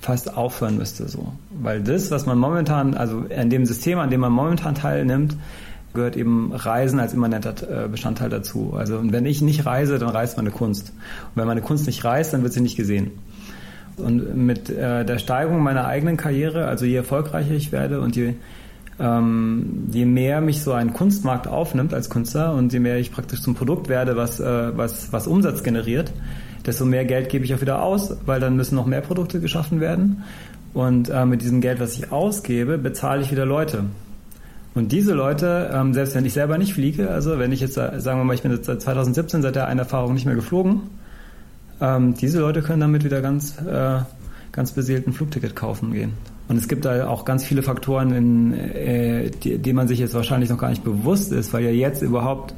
E: fast aufhören müsste so. Weil das, was man momentan, also in dem System, an dem man momentan teilnimmt, gehört eben Reisen als immanenter äh, Bestandteil dazu. Also wenn ich nicht reise, dann reist meine Kunst. Und wenn meine Kunst nicht reist, dann wird sie nicht gesehen. Und mit äh, der Steigerung meiner eigenen Karriere, also je erfolgreicher ich werde und je, ähm, je mehr mich so ein Kunstmarkt aufnimmt als Künstler und je mehr ich praktisch zum Produkt werde, was, äh, was, was Umsatz generiert, desto mehr Geld gebe ich auch wieder aus, weil dann müssen noch mehr Produkte geschaffen werden. Und äh, mit diesem Geld, was ich ausgebe, bezahle ich wieder Leute. Und diese Leute, ähm, selbst wenn ich selber nicht fliege, also wenn ich jetzt, sagen wir mal, ich bin jetzt seit 2017 seit der einen Erfahrung nicht mehr geflogen, ähm, diese Leute können damit wieder ganz, äh, ganz beseelt ein Flugticket kaufen gehen. Und es gibt da auch ganz viele Faktoren, in, äh, die, die man sich jetzt wahrscheinlich noch gar nicht bewusst ist, weil ja jetzt überhaupt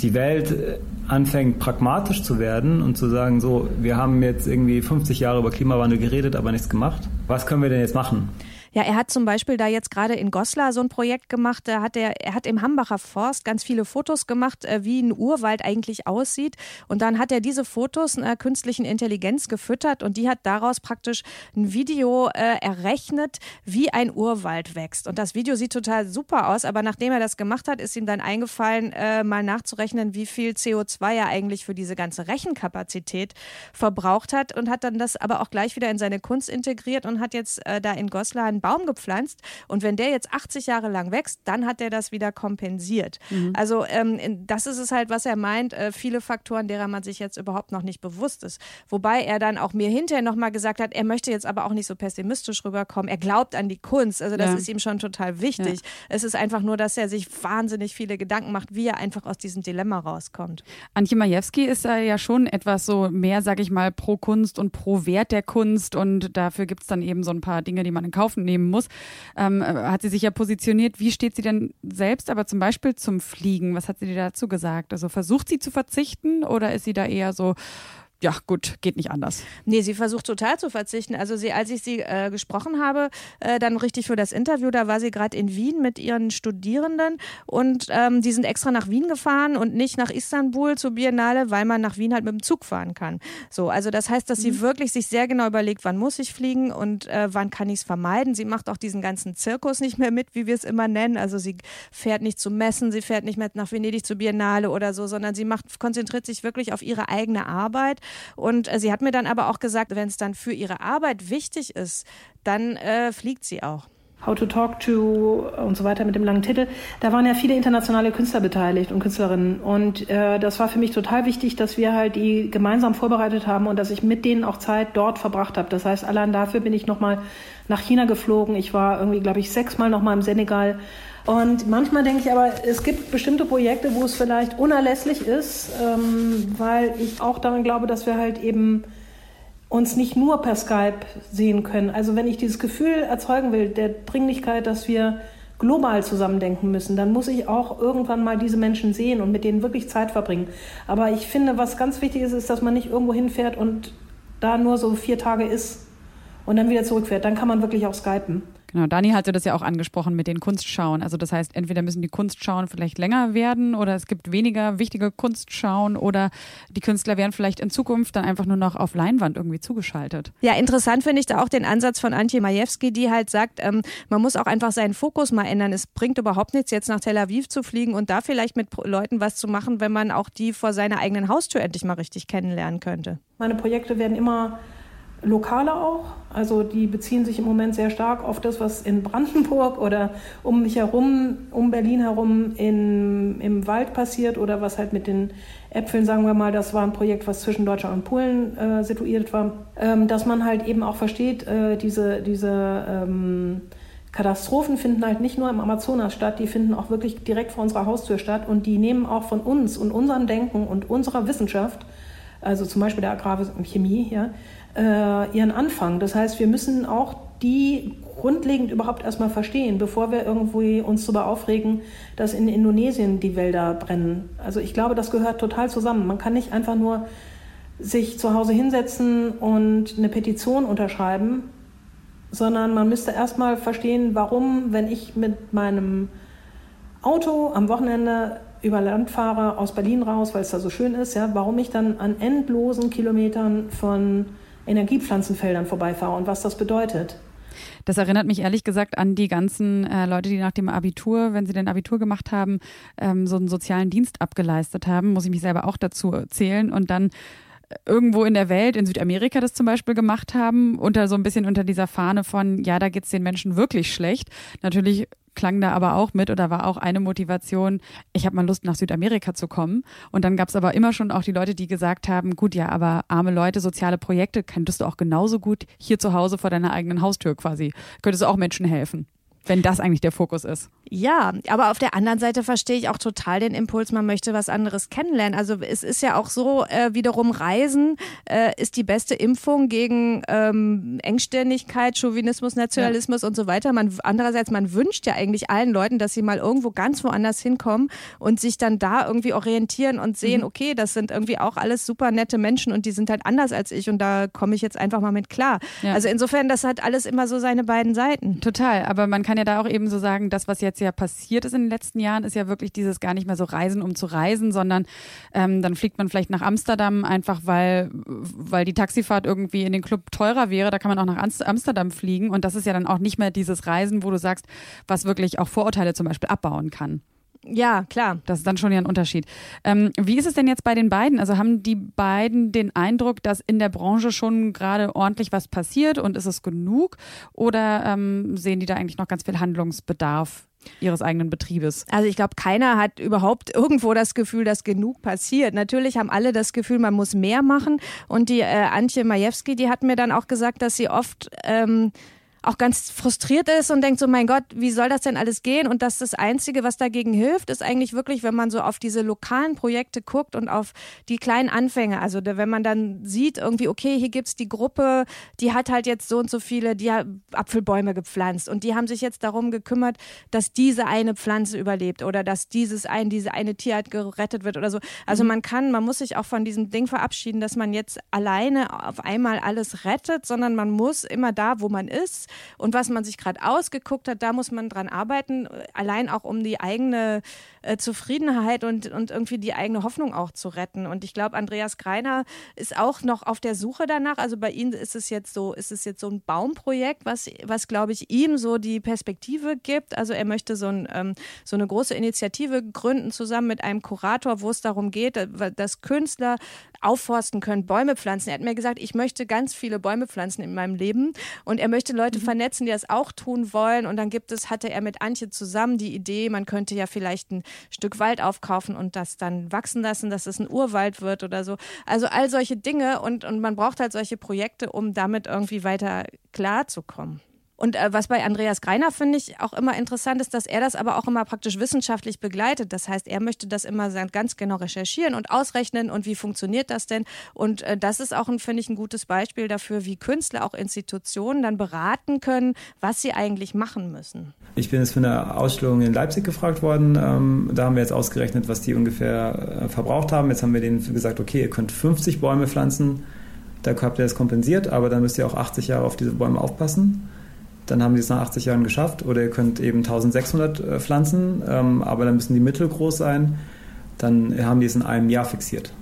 E: die Welt äh, anfängt pragmatisch zu werden und zu sagen, so, wir haben jetzt irgendwie 50 Jahre über Klimawandel geredet, aber nichts gemacht. Was können wir denn jetzt machen?
B: Ja, er hat zum Beispiel da jetzt gerade in Goslar so ein Projekt gemacht. Da hat er, er hat im Hambacher Forst ganz viele Fotos gemacht, äh, wie ein Urwald eigentlich aussieht. Und dann hat er diese Fotos einer künstlichen Intelligenz gefüttert und die hat daraus praktisch ein Video äh, errechnet, wie ein Urwald wächst. Und das Video sieht total super aus, aber nachdem er das gemacht hat, ist ihm dann eingefallen, äh, mal nachzurechnen, wie viel CO2 er eigentlich für diese ganze Rechenkapazität verbraucht hat und hat dann das aber auch gleich wieder in seine Kunst integriert und hat jetzt äh, da in Goslar ein Baum gepflanzt und wenn der jetzt 80 Jahre lang wächst, dann hat er das wieder kompensiert. Mhm. Also ähm, das ist es halt, was er meint, äh, viele Faktoren, derer man sich jetzt überhaupt noch nicht bewusst ist. Wobei er dann auch mir hinterher nochmal gesagt hat, er möchte jetzt aber auch nicht so pessimistisch rüberkommen. Er glaubt an die Kunst, also das ja. ist ihm schon total wichtig. Ja. Es ist einfach nur, dass er sich wahnsinnig viele Gedanken macht, wie er einfach aus diesem Dilemma rauskommt.
A: Antje Majewski ist ja schon etwas so mehr, sag ich mal, pro Kunst und pro Wert der Kunst und dafür gibt es dann eben so ein paar Dinge, die man in Kauf nimmt nehmen muss, ähm, hat sie sich ja positioniert. Wie steht sie denn selbst aber zum Beispiel zum Fliegen? Was hat sie dir dazu gesagt? Also versucht sie zu verzichten oder ist sie da eher so, ja gut, geht nicht anders.
B: Nee, sie versucht total zu verzichten. Also sie, als ich sie äh, gesprochen habe, äh, dann richtig für das Interview, da war sie gerade in Wien mit ihren Studierenden und ähm, die sind extra nach Wien gefahren und nicht nach Istanbul zur Biennale, weil man nach Wien halt mit dem Zug fahren kann. So, also das heißt, dass mhm. sie wirklich sich sehr genau überlegt, wann muss ich fliegen und äh, wann kann ich es vermeiden. Sie macht auch diesen ganzen Zirkus nicht mehr mit, wie wir es immer nennen. Also sie fährt nicht zu Messen, sie fährt nicht mehr nach Venedig zur Biennale oder so, sondern sie macht, konzentriert sich wirklich auf ihre eigene Arbeit und äh, sie hat mir dann aber auch gesagt, wenn es dann für ihre Arbeit wichtig ist, dann äh, fliegt sie auch.
D: How to Talk to und so weiter mit dem langen Titel. Da waren ja viele internationale Künstler beteiligt und Künstlerinnen. Und äh, das war für mich total wichtig, dass wir halt die gemeinsam vorbereitet haben und dass ich mit denen auch Zeit dort verbracht habe. Das heißt, allein dafür bin ich nochmal nach China geflogen. Ich war irgendwie, glaube ich, sechsmal nochmal im Senegal und manchmal denke ich aber, es gibt bestimmte Projekte, wo es vielleicht unerlässlich ist, ähm, weil ich auch daran glaube, dass wir halt eben uns nicht nur per Skype sehen können. Also wenn ich dieses Gefühl erzeugen will, der Dringlichkeit, dass wir global zusammendenken müssen, dann muss ich auch irgendwann mal diese Menschen sehen und mit denen wirklich Zeit verbringen. Aber ich finde, was ganz wichtig ist, ist, dass man nicht irgendwo hinfährt und da nur so vier Tage ist und dann wieder zurückfährt, dann kann man wirklich auch skypen.
A: Genau, Dani hatte das ja auch angesprochen mit den Kunstschauen. Also das heißt, entweder müssen die Kunstschauen vielleicht länger werden oder es gibt weniger wichtige Kunstschauen oder die Künstler werden vielleicht in Zukunft dann einfach nur noch auf Leinwand irgendwie zugeschaltet.
B: Ja, interessant finde ich da auch den Ansatz von Antje Majewski, die halt sagt, ähm, man muss auch einfach seinen Fokus mal ändern. Es bringt überhaupt nichts, jetzt nach Tel Aviv zu fliegen und da vielleicht mit Leuten was zu machen, wenn man auch die vor seiner eigenen Haustür endlich mal richtig kennenlernen könnte.
D: Meine Projekte werden immer lokale auch. Also die beziehen sich im Moment sehr stark auf das, was in Brandenburg oder um mich herum, um Berlin herum in, im Wald passiert oder was halt mit den Äpfeln, sagen wir mal, das war ein Projekt, was zwischen Deutschland und Polen äh, situiert war, ähm, dass man halt eben auch versteht, äh, diese, diese ähm, Katastrophen finden halt nicht nur im Amazonas statt, die finden auch wirklich direkt vor unserer Haustür statt und die nehmen auch von uns und unserem Denken und unserer Wissenschaft, also zum Beispiel der Agrarchemie, ja, äh, ihren Anfang. Das heißt, wir müssen auch die grundlegend überhaupt erstmal verstehen, bevor wir irgendwie uns darüber aufregen, dass in Indonesien die Wälder brennen. Also ich glaube, das gehört total zusammen. Man kann nicht einfach nur sich zu Hause hinsetzen und eine Petition unterschreiben, sondern man müsste erstmal verstehen, warum, wenn ich mit meinem Auto am Wochenende über Land fahre, aus Berlin raus, weil es da so schön ist, ja, warum ich dann an endlosen Kilometern von Energiepflanzenfeldern vorbeifahre und was das bedeutet.
A: Das erinnert mich ehrlich gesagt an die ganzen äh, Leute, die nach dem Abitur, wenn sie den Abitur gemacht haben, ähm, so einen sozialen Dienst abgeleistet haben. Muss ich mich selber auch dazu zählen und dann äh, irgendwo in der Welt, in Südamerika das zum Beispiel gemacht haben, unter so ein bisschen unter dieser Fahne von, ja, da geht es den Menschen wirklich schlecht. Natürlich klang da aber auch mit oder war auch eine Motivation, ich habe mal Lust nach Südamerika zu kommen. Und dann gab es aber immer schon auch die Leute, die gesagt haben, gut, ja, aber arme Leute, soziale Projekte könntest du auch genauso gut hier zu Hause vor deiner eigenen Haustür quasi, könntest du auch Menschen helfen wenn das eigentlich der Fokus ist.
B: Ja, aber auf der anderen Seite verstehe ich auch total den Impuls, man möchte was anderes kennenlernen. Also es ist ja auch so, äh, wiederum Reisen äh, ist die beste Impfung gegen ähm, Engstirnigkeit, Chauvinismus, Nationalismus ja. und so weiter. Man, andererseits, man wünscht ja eigentlich allen Leuten, dass sie mal irgendwo ganz woanders hinkommen und sich dann da irgendwie orientieren und sehen, mhm. okay, das sind irgendwie auch alles super nette Menschen und die sind halt anders als ich und da komme ich jetzt einfach mal mit klar. Ja. Also insofern, das hat alles immer so seine beiden Seiten.
A: Total, aber man kann kann ja da auch eben so sagen, das, was jetzt ja passiert ist in den letzten Jahren, ist ja wirklich dieses gar nicht mehr so Reisen, um zu reisen, sondern ähm, dann fliegt man vielleicht nach Amsterdam einfach, weil, weil die Taxifahrt irgendwie in den Club teurer wäre. Da kann man auch nach Amsterdam fliegen. Und das ist ja dann auch nicht mehr dieses Reisen, wo du sagst, was wirklich auch Vorurteile zum Beispiel abbauen kann.
B: Ja, klar.
A: Das ist dann schon ja ein Unterschied. Ähm, wie ist es denn jetzt bei den beiden? Also haben die beiden den Eindruck, dass in der Branche schon gerade ordentlich was passiert und ist es genug? Oder ähm, sehen die da eigentlich noch ganz viel Handlungsbedarf ihres eigenen Betriebes?
B: Also ich glaube, keiner hat überhaupt irgendwo das Gefühl, dass genug passiert. Natürlich haben alle das Gefühl, man muss mehr machen. Und die äh, Antje Majewski, die hat mir dann auch gesagt, dass sie oft ähm, auch ganz frustriert ist und denkt so, mein Gott, wie soll das denn alles gehen? Und dass das Einzige, was dagegen hilft, ist eigentlich wirklich, wenn man so auf diese lokalen Projekte guckt und auf die kleinen Anfänge. Also wenn man dann sieht, irgendwie, okay, hier gibt's die Gruppe, die hat halt jetzt so und so viele, die hat Apfelbäume gepflanzt und die haben sich jetzt darum gekümmert, dass diese eine Pflanze überlebt oder dass dieses ein, diese eine Tierart gerettet wird oder so. Also mhm. man kann, man muss sich auch von diesem Ding verabschieden, dass man jetzt alleine auf einmal alles rettet, sondern man muss immer da, wo man ist, und was man sich gerade ausgeguckt hat, da muss man dran arbeiten, allein auch um die eigene äh, Zufriedenheit und, und irgendwie die eigene Hoffnung auch zu retten. Und ich glaube, Andreas Greiner ist auch noch auf der Suche danach. Also bei ihm ist es jetzt so, ist es jetzt so ein Baumprojekt, was, was glaube ich, ihm so die Perspektive gibt. Also er möchte so, ein, ähm, so eine große Initiative gründen, zusammen mit einem Kurator, wo es darum geht, dass Künstler aufforsten können, Bäume pflanzen. Er hat mir gesagt, ich möchte ganz viele Bäume pflanzen in meinem Leben und er möchte Leute mhm. vernetzen, die das auch tun wollen. Und dann gibt es, hatte er mit Antje zusammen die Idee, man könnte ja vielleicht ein Stück Wald aufkaufen und das dann wachsen lassen, dass es ein Urwald wird oder so. Also all solche Dinge und, und man braucht halt solche Projekte, um damit irgendwie weiter klarzukommen. Und äh, was bei Andreas Greiner finde ich auch immer interessant ist, dass er das aber auch immer praktisch wissenschaftlich begleitet. Das heißt, er möchte das immer ganz genau recherchieren und ausrechnen und wie funktioniert das denn. Und äh, das ist auch, finde ich, ein gutes Beispiel dafür, wie Künstler, auch Institutionen dann beraten können, was sie eigentlich machen müssen.
E: Ich bin jetzt für eine Ausstellung in Leipzig gefragt worden. Ähm, da haben wir jetzt ausgerechnet, was die ungefähr äh, verbraucht haben. Jetzt haben wir denen gesagt, okay, ihr könnt 50 Bäume pflanzen da habt ihr das kompensiert, aber dann müsst ihr auch 80 Jahre auf diese Bäume aufpassen. Dann haben die es nach 80 Jahren geschafft. Oder ihr könnt eben 1600 äh, pflanzen, ähm, aber dann müssen die mittelgroß sein. Dann haben die es in einem Jahr fixiert.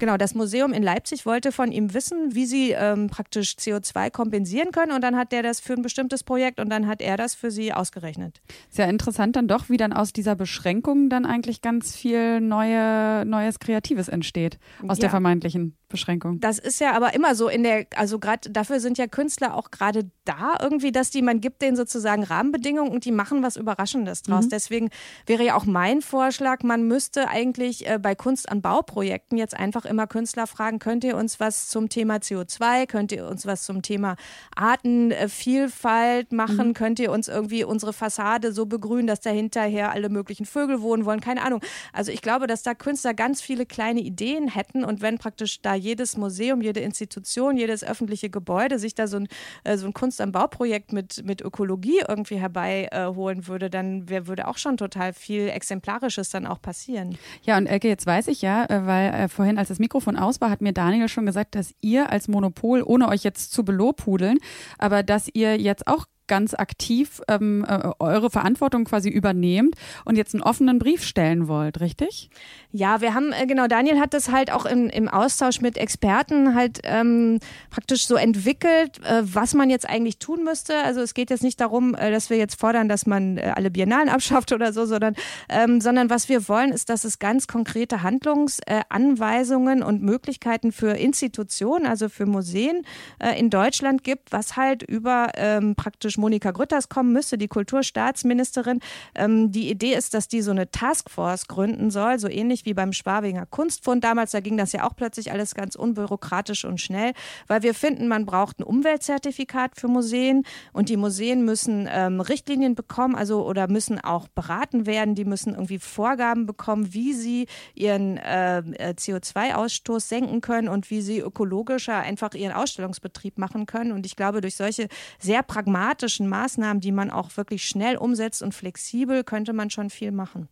B: Genau, das Museum in Leipzig wollte von ihm wissen, wie sie ähm, praktisch CO2 kompensieren können und dann hat der das für ein bestimmtes Projekt und dann hat er das für sie ausgerechnet.
A: Sehr interessant dann doch, wie dann aus dieser Beschränkung dann eigentlich ganz viel neue, neues Kreatives entsteht, aus ja. der vermeintlichen Beschränkung.
B: Das ist ja aber immer so in der, also gerade dafür sind ja Künstler auch gerade da irgendwie, dass die, man gibt denen sozusagen Rahmenbedingungen und die machen was Überraschendes draus. Mhm. Deswegen wäre ja auch mein Vorschlag, man müsste eigentlich äh, bei Kunst an Bauprojekten jetzt einfach immer Künstler fragen, könnt ihr uns was zum Thema CO2, könnt ihr uns was zum Thema Artenvielfalt machen, mhm. könnt ihr uns irgendwie unsere Fassade so begrünen, dass dahinterher alle möglichen Vögel wohnen wollen, keine Ahnung. Also ich glaube, dass da Künstler ganz viele kleine Ideen hätten und wenn praktisch da jedes Museum, jede Institution, jedes öffentliche Gebäude sich da so ein, äh, so ein Kunst am Bauprojekt mit, mit Ökologie irgendwie herbeiholen äh, würde, dann wär, würde auch schon total viel Exemplarisches dann auch passieren.
A: Ja, und Elke, jetzt weiß ich ja, äh, weil vorhin, als das Mikrofon aus war, hat mir Daniel schon gesagt, dass ihr als Monopol, ohne euch jetzt zu belobhudeln, aber dass ihr jetzt auch ganz aktiv ähm, äh, eure Verantwortung quasi übernehmt und jetzt einen offenen Brief stellen wollt, richtig?
B: Ja, wir haben, äh, genau, Daniel hat das halt auch im, im Austausch mit Experten halt ähm, praktisch so entwickelt, äh, was man jetzt eigentlich tun müsste. Also es geht jetzt nicht darum, äh, dass wir jetzt fordern, dass man äh, alle Biennalen [LAUGHS] abschafft oder so, sondern, ähm, sondern was wir wollen, ist, dass es ganz konkrete Handlungsanweisungen und Möglichkeiten für Institutionen, also für Museen äh, in Deutschland gibt, was halt über ähm, praktisch Monika Grütters kommen müsste, die Kulturstaatsministerin. Ähm, die Idee ist, dass die so eine Taskforce gründen soll, so ähnlich wie beim Schwabinger Kunstfund damals. Da ging das ja auch plötzlich alles ganz unbürokratisch und schnell, weil wir finden, man braucht ein Umweltzertifikat für Museen und die Museen müssen ähm, Richtlinien bekommen, also oder müssen auch beraten werden. Die müssen irgendwie Vorgaben bekommen, wie sie ihren äh, äh CO2-Ausstoß senken können und wie sie ökologischer einfach ihren Ausstellungsbetrieb machen können. Und ich glaube, durch solche sehr pragmatischen praktischen Maßnahmen, die man auch wirklich schnell umsetzt und flexibel, könnte man schon viel machen.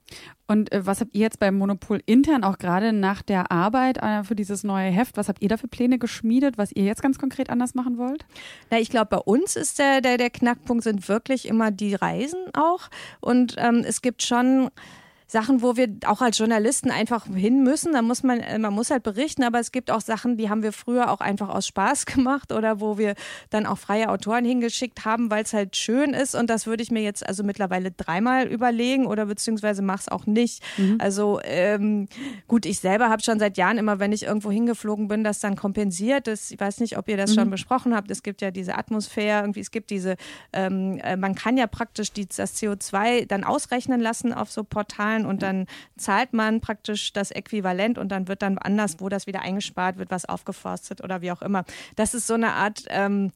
A: Und äh, was habt ihr jetzt beim Monopol intern auch gerade nach der Arbeit äh, für dieses neue Heft, was habt ihr da für Pläne geschmiedet, was ihr jetzt ganz konkret anders machen wollt?
B: Na, ich glaube, bei uns ist der, der, der Knackpunkt sind wirklich immer die Reisen auch. Und ähm, es gibt schon Sachen, wo wir auch als Journalisten einfach hin müssen. Da muss man, äh, man muss halt berichten, aber es gibt auch Sachen, die haben wir früher auch einfach aus Spaß [LAUGHS] gemacht oder wo wir dann auch freie Autoren hingeschickt haben, weil es halt schön ist. Und das würde ich mir jetzt also mittlerweile dreimal überlegen oder beziehungsweise mach's auch nicht. Mhm. Also ähm, gut, ich selber habe schon seit Jahren immer, wenn ich irgendwo hingeflogen bin, das dann kompensiert. Das, ich weiß nicht, ob ihr das mhm. schon besprochen habt. Es gibt ja diese Atmosphäre, irgendwie, es gibt diese, ähm, äh, man kann ja praktisch die, das CO2 dann ausrechnen lassen auf so Portalen zahlen und dann zahlt man praktisch das Äquivalent und dann wird dann anders, wo das wieder eingespart wird, was aufgeforstet oder wie auch immer. Das ist so eine Art ähm,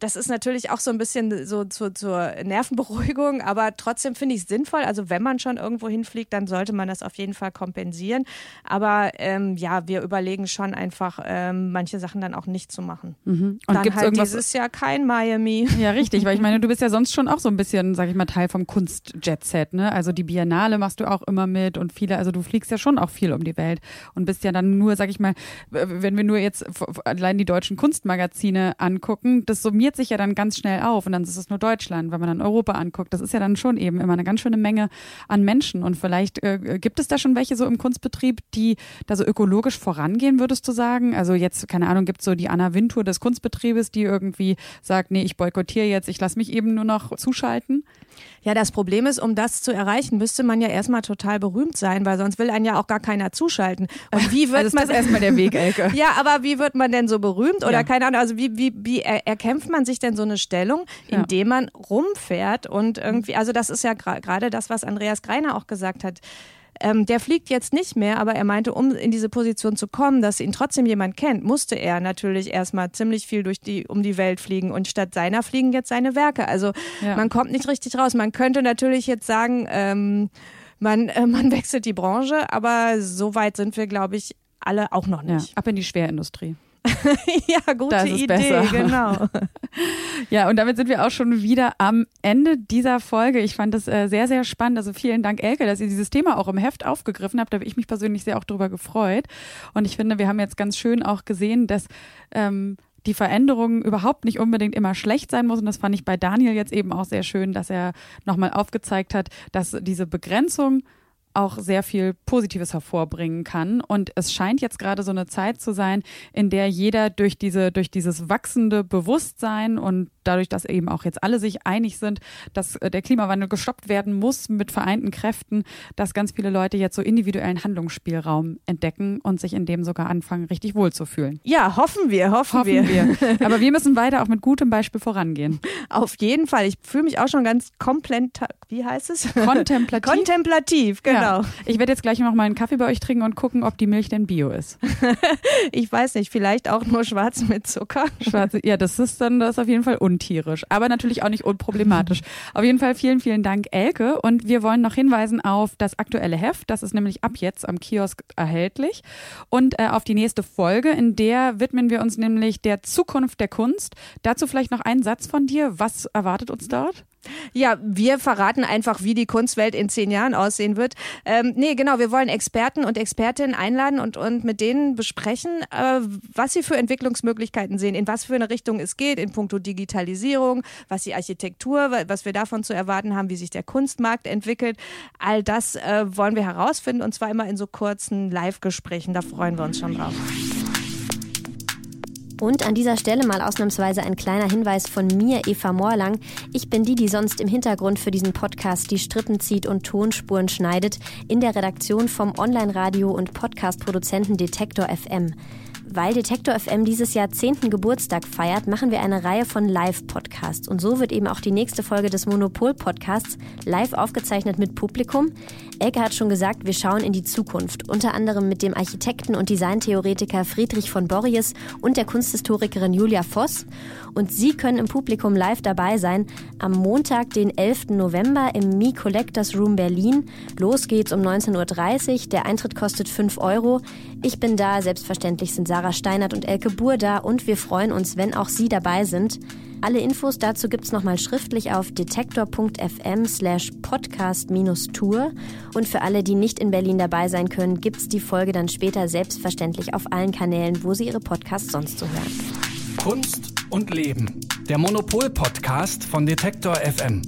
B: das ist natürlich auch so ein bisschen so zu, zur Nervenberuhigung, [LAUGHS] aber trotzdem finde ich es sinnvoll. Also wenn man schon irgendwo hinfliegt, dann sollte man das auf jeden Fall kompensieren. Aber ähm, ja, wir überlegen schon einfach, ähm, manche Sachen dann auch nicht zu machen. Mhm. Und dann gibt's halt dieses Jahr kein Miami.
A: Ja, richtig, weil ich meine, [LAUGHS] du bist ja sonst schon auch so ein bisschen, sag ich mal, Teil vom Kunst-Jet-Set, ne? Also die Biennale machst du auch immer mit und viele, also du fliegst ja schon auch viel um die Welt und bist ja dann nur, sag ich mal, wenn wir nur jetzt allein die deutschen Kunstmagazine angucken, das summiert summiert sich ja dann ganz schnell auf und dann ist es nur Deutschland, wenn man dann Europa anguckt. Das ist ja dann schon eben immer eine ganz schöne Menge an Menschen und vielleicht äh, gibt es da schon welche so im Kunstbetrieb, die da so ökologisch vorangehen, würdest du sagen? Also jetzt, keine Ahnung, gibt es so die Anna Wintour des Kunstbetriebes, die irgendwie sagt, nee, ich boykottiere jetzt, ich lasse mich eben nur noch zuschalten?
B: Ja, das Problem ist, um das zu erreichen, müsste man ja erstmal total berühmt sein, weil sonst will einen ja auch gar keiner zuschalten. Und wie [LAUGHS] wird
A: also
B: man
A: erstmal der Weg, Elke? [LAUGHS]
B: ja, aber wie wird man denn so berühmt oder ja. keine Ahnung, also wie, wie, wie erkämpft man sich denn so eine Stellung, indem ja. man rumfährt und irgendwie, also das ist ja gerade das, was Andreas Greiner auch gesagt hat. Ähm, der fliegt jetzt nicht mehr, aber er meinte, um in diese Position zu kommen, dass ihn trotzdem jemand kennt, musste er natürlich erstmal ziemlich viel durch die, um die Welt fliegen und statt seiner fliegen jetzt seine Werke. Also ja. man kommt nicht richtig raus. Man könnte natürlich jetzt sagen, ähm, man, äh, man wechselt die Branche, aber so weit sind wir, glaube ich, alle auch noch nicht.
A: Ja, ab in die Schwerindustrie. [LAUGHS]
B: ja, gute
A: das ist
B: Idee,
A: besser.
B: genau. [LAUGHS]
A: ja, und damit sind wir auch schon wieder am Ende dieser Folge. Ich fand es äh, sehr, sehr spannend. Also vielen Dank, Elke, dass ihr dieses Thema auch im Heft aufgegriffen habt. Da habe ich mich persönlich sehr auch drüber gefreut. Und ich finde, wir haben jetzt ganz schön auch gesehen, dass ähm, die Veränderung überhaupt nicht unbedingt immer schlecht sein muss. Und das fand ich bei Daniel jetzt eben auch sehr schön, dass er nochmal aufgezeigt hat, dass diese Begrenzung auch sehr viel Positives hervorbringen kann. Und es scheint jetzt gerade so eine Zeit zu sein, in der jeder durch diese, durch dieses wachsende Bewusstsein und dadurch, dass eben auch jetzt alle sich einig sind, dass äh, der Klimawandel gestoppt werden muss mit vereinten Kräften, dass ganz viele Leute jetzt so individuellen Handlungsspielraum entdecken und sich in dem sogar anfangen, richtig wohlzufühlen.
B: Ja, hoffen wir, hoffen,
A: hoffen wir. wir. [LAUGHS] Aber wir müssen weiter auch mit gutem Beispiel vorangehen.
B: Auf jeden Fall. Ich fühle mich auch schon ganz komplett, wie heißt es?
A: Kontemplativ.
B: Kontemplativ, genau. Ja.
A: Ich werde jetzt gleich noch mal einen Kaffee bei euch trinken und gucken, ob die Milch denn bio ist. [LAUGHS]
B: ich weiß nicht, vielleicht auch nur schwarz mit Zucker.
A: Schwarz, ja, das ist dann das ist auf jeden Fall un untierisch, aber natürlich auch nicht unproblematisch. [LAUGHS] Auf jeden Fall vielen, vielen Dank, Elke. Und wir wollen noch hinweisen auf das aktuelle Heft. Das ist nämlich ab jetzt am Kiosk erhältlich. Und äh, auf die nächste Folge, in der widmen wir uns nämlich der Zukunft der Kunst. Dazu vielleicht noch einen Satz von dir. Was erwartet uns dort?
B: Ja, wir verraten einfach, wie die Kunstwelt in zehn Jahren aussehen wird. Ähm, nee, genau, wir wollen Experten und Expertinnen einladen und, und mit denen besprechen, äh, was sie für Entwicklungsmöglichkeiten sehen, in was für eine Richtung es geht, in puncto Digitalisierung, was die Architektur, was wir davon zu erwarten haben, wie sich der Kunstmarkt entwickelt. All das äh, wollen wir herausfinden und zwar immer in so kurzen Live-Gesprächen. Da freuen wir uns schon drauf.
F: Und an dieser Stelle mal ausnahmsweise ein kleiner Hinweis von mir, Eva Morlang. Ich bin die, die sonst im Hintergrund für diesen Podcast die Strippen zieht und Tonspuren schneidet, in der Redaktion vom Online-Radio- und Podcast-Produzenten Detektor FM. Weil Detektor FM dieses Jahr 10. Geburtstag feiert, machen wir eine Reihe von Live-Podcasts. Und so wird eben auch die nächste Folge des Monopol-Podcasts live aufgezeichnet mit Publikum. Elke hat schon gesagt, wir schauen in die Zukunft. Unter anderem mit dem Architekten und Designtheoretiker Friedrich von Borries und der Kunsthistorikerin Julia Voss. Und Sie können im Publikum live dabei sein am Montag, den 11. November im Mi Collectors Room Berlin. Los geht's um 19.30 Uhr. Der Eintritt kostet 5 Euro. Ich bin da, selbstverständlich sind Sarah Steinert und Elke Buhr da und wir freuen uns, wenn auch Sie dabei sind. Alle Infos dazu gibt's nochmal schriftlich auf detektor.fm slash podcast-tour. Und für alle, die nicht in Berlin dabei sein können, gibt's die Folge dann später selbstverständlich auf allen Kanälen, wo Sie Ihre Podcasts sonst so hören.
G: Kunst und Leben. Der Monopol-Podcast von Detektor FM.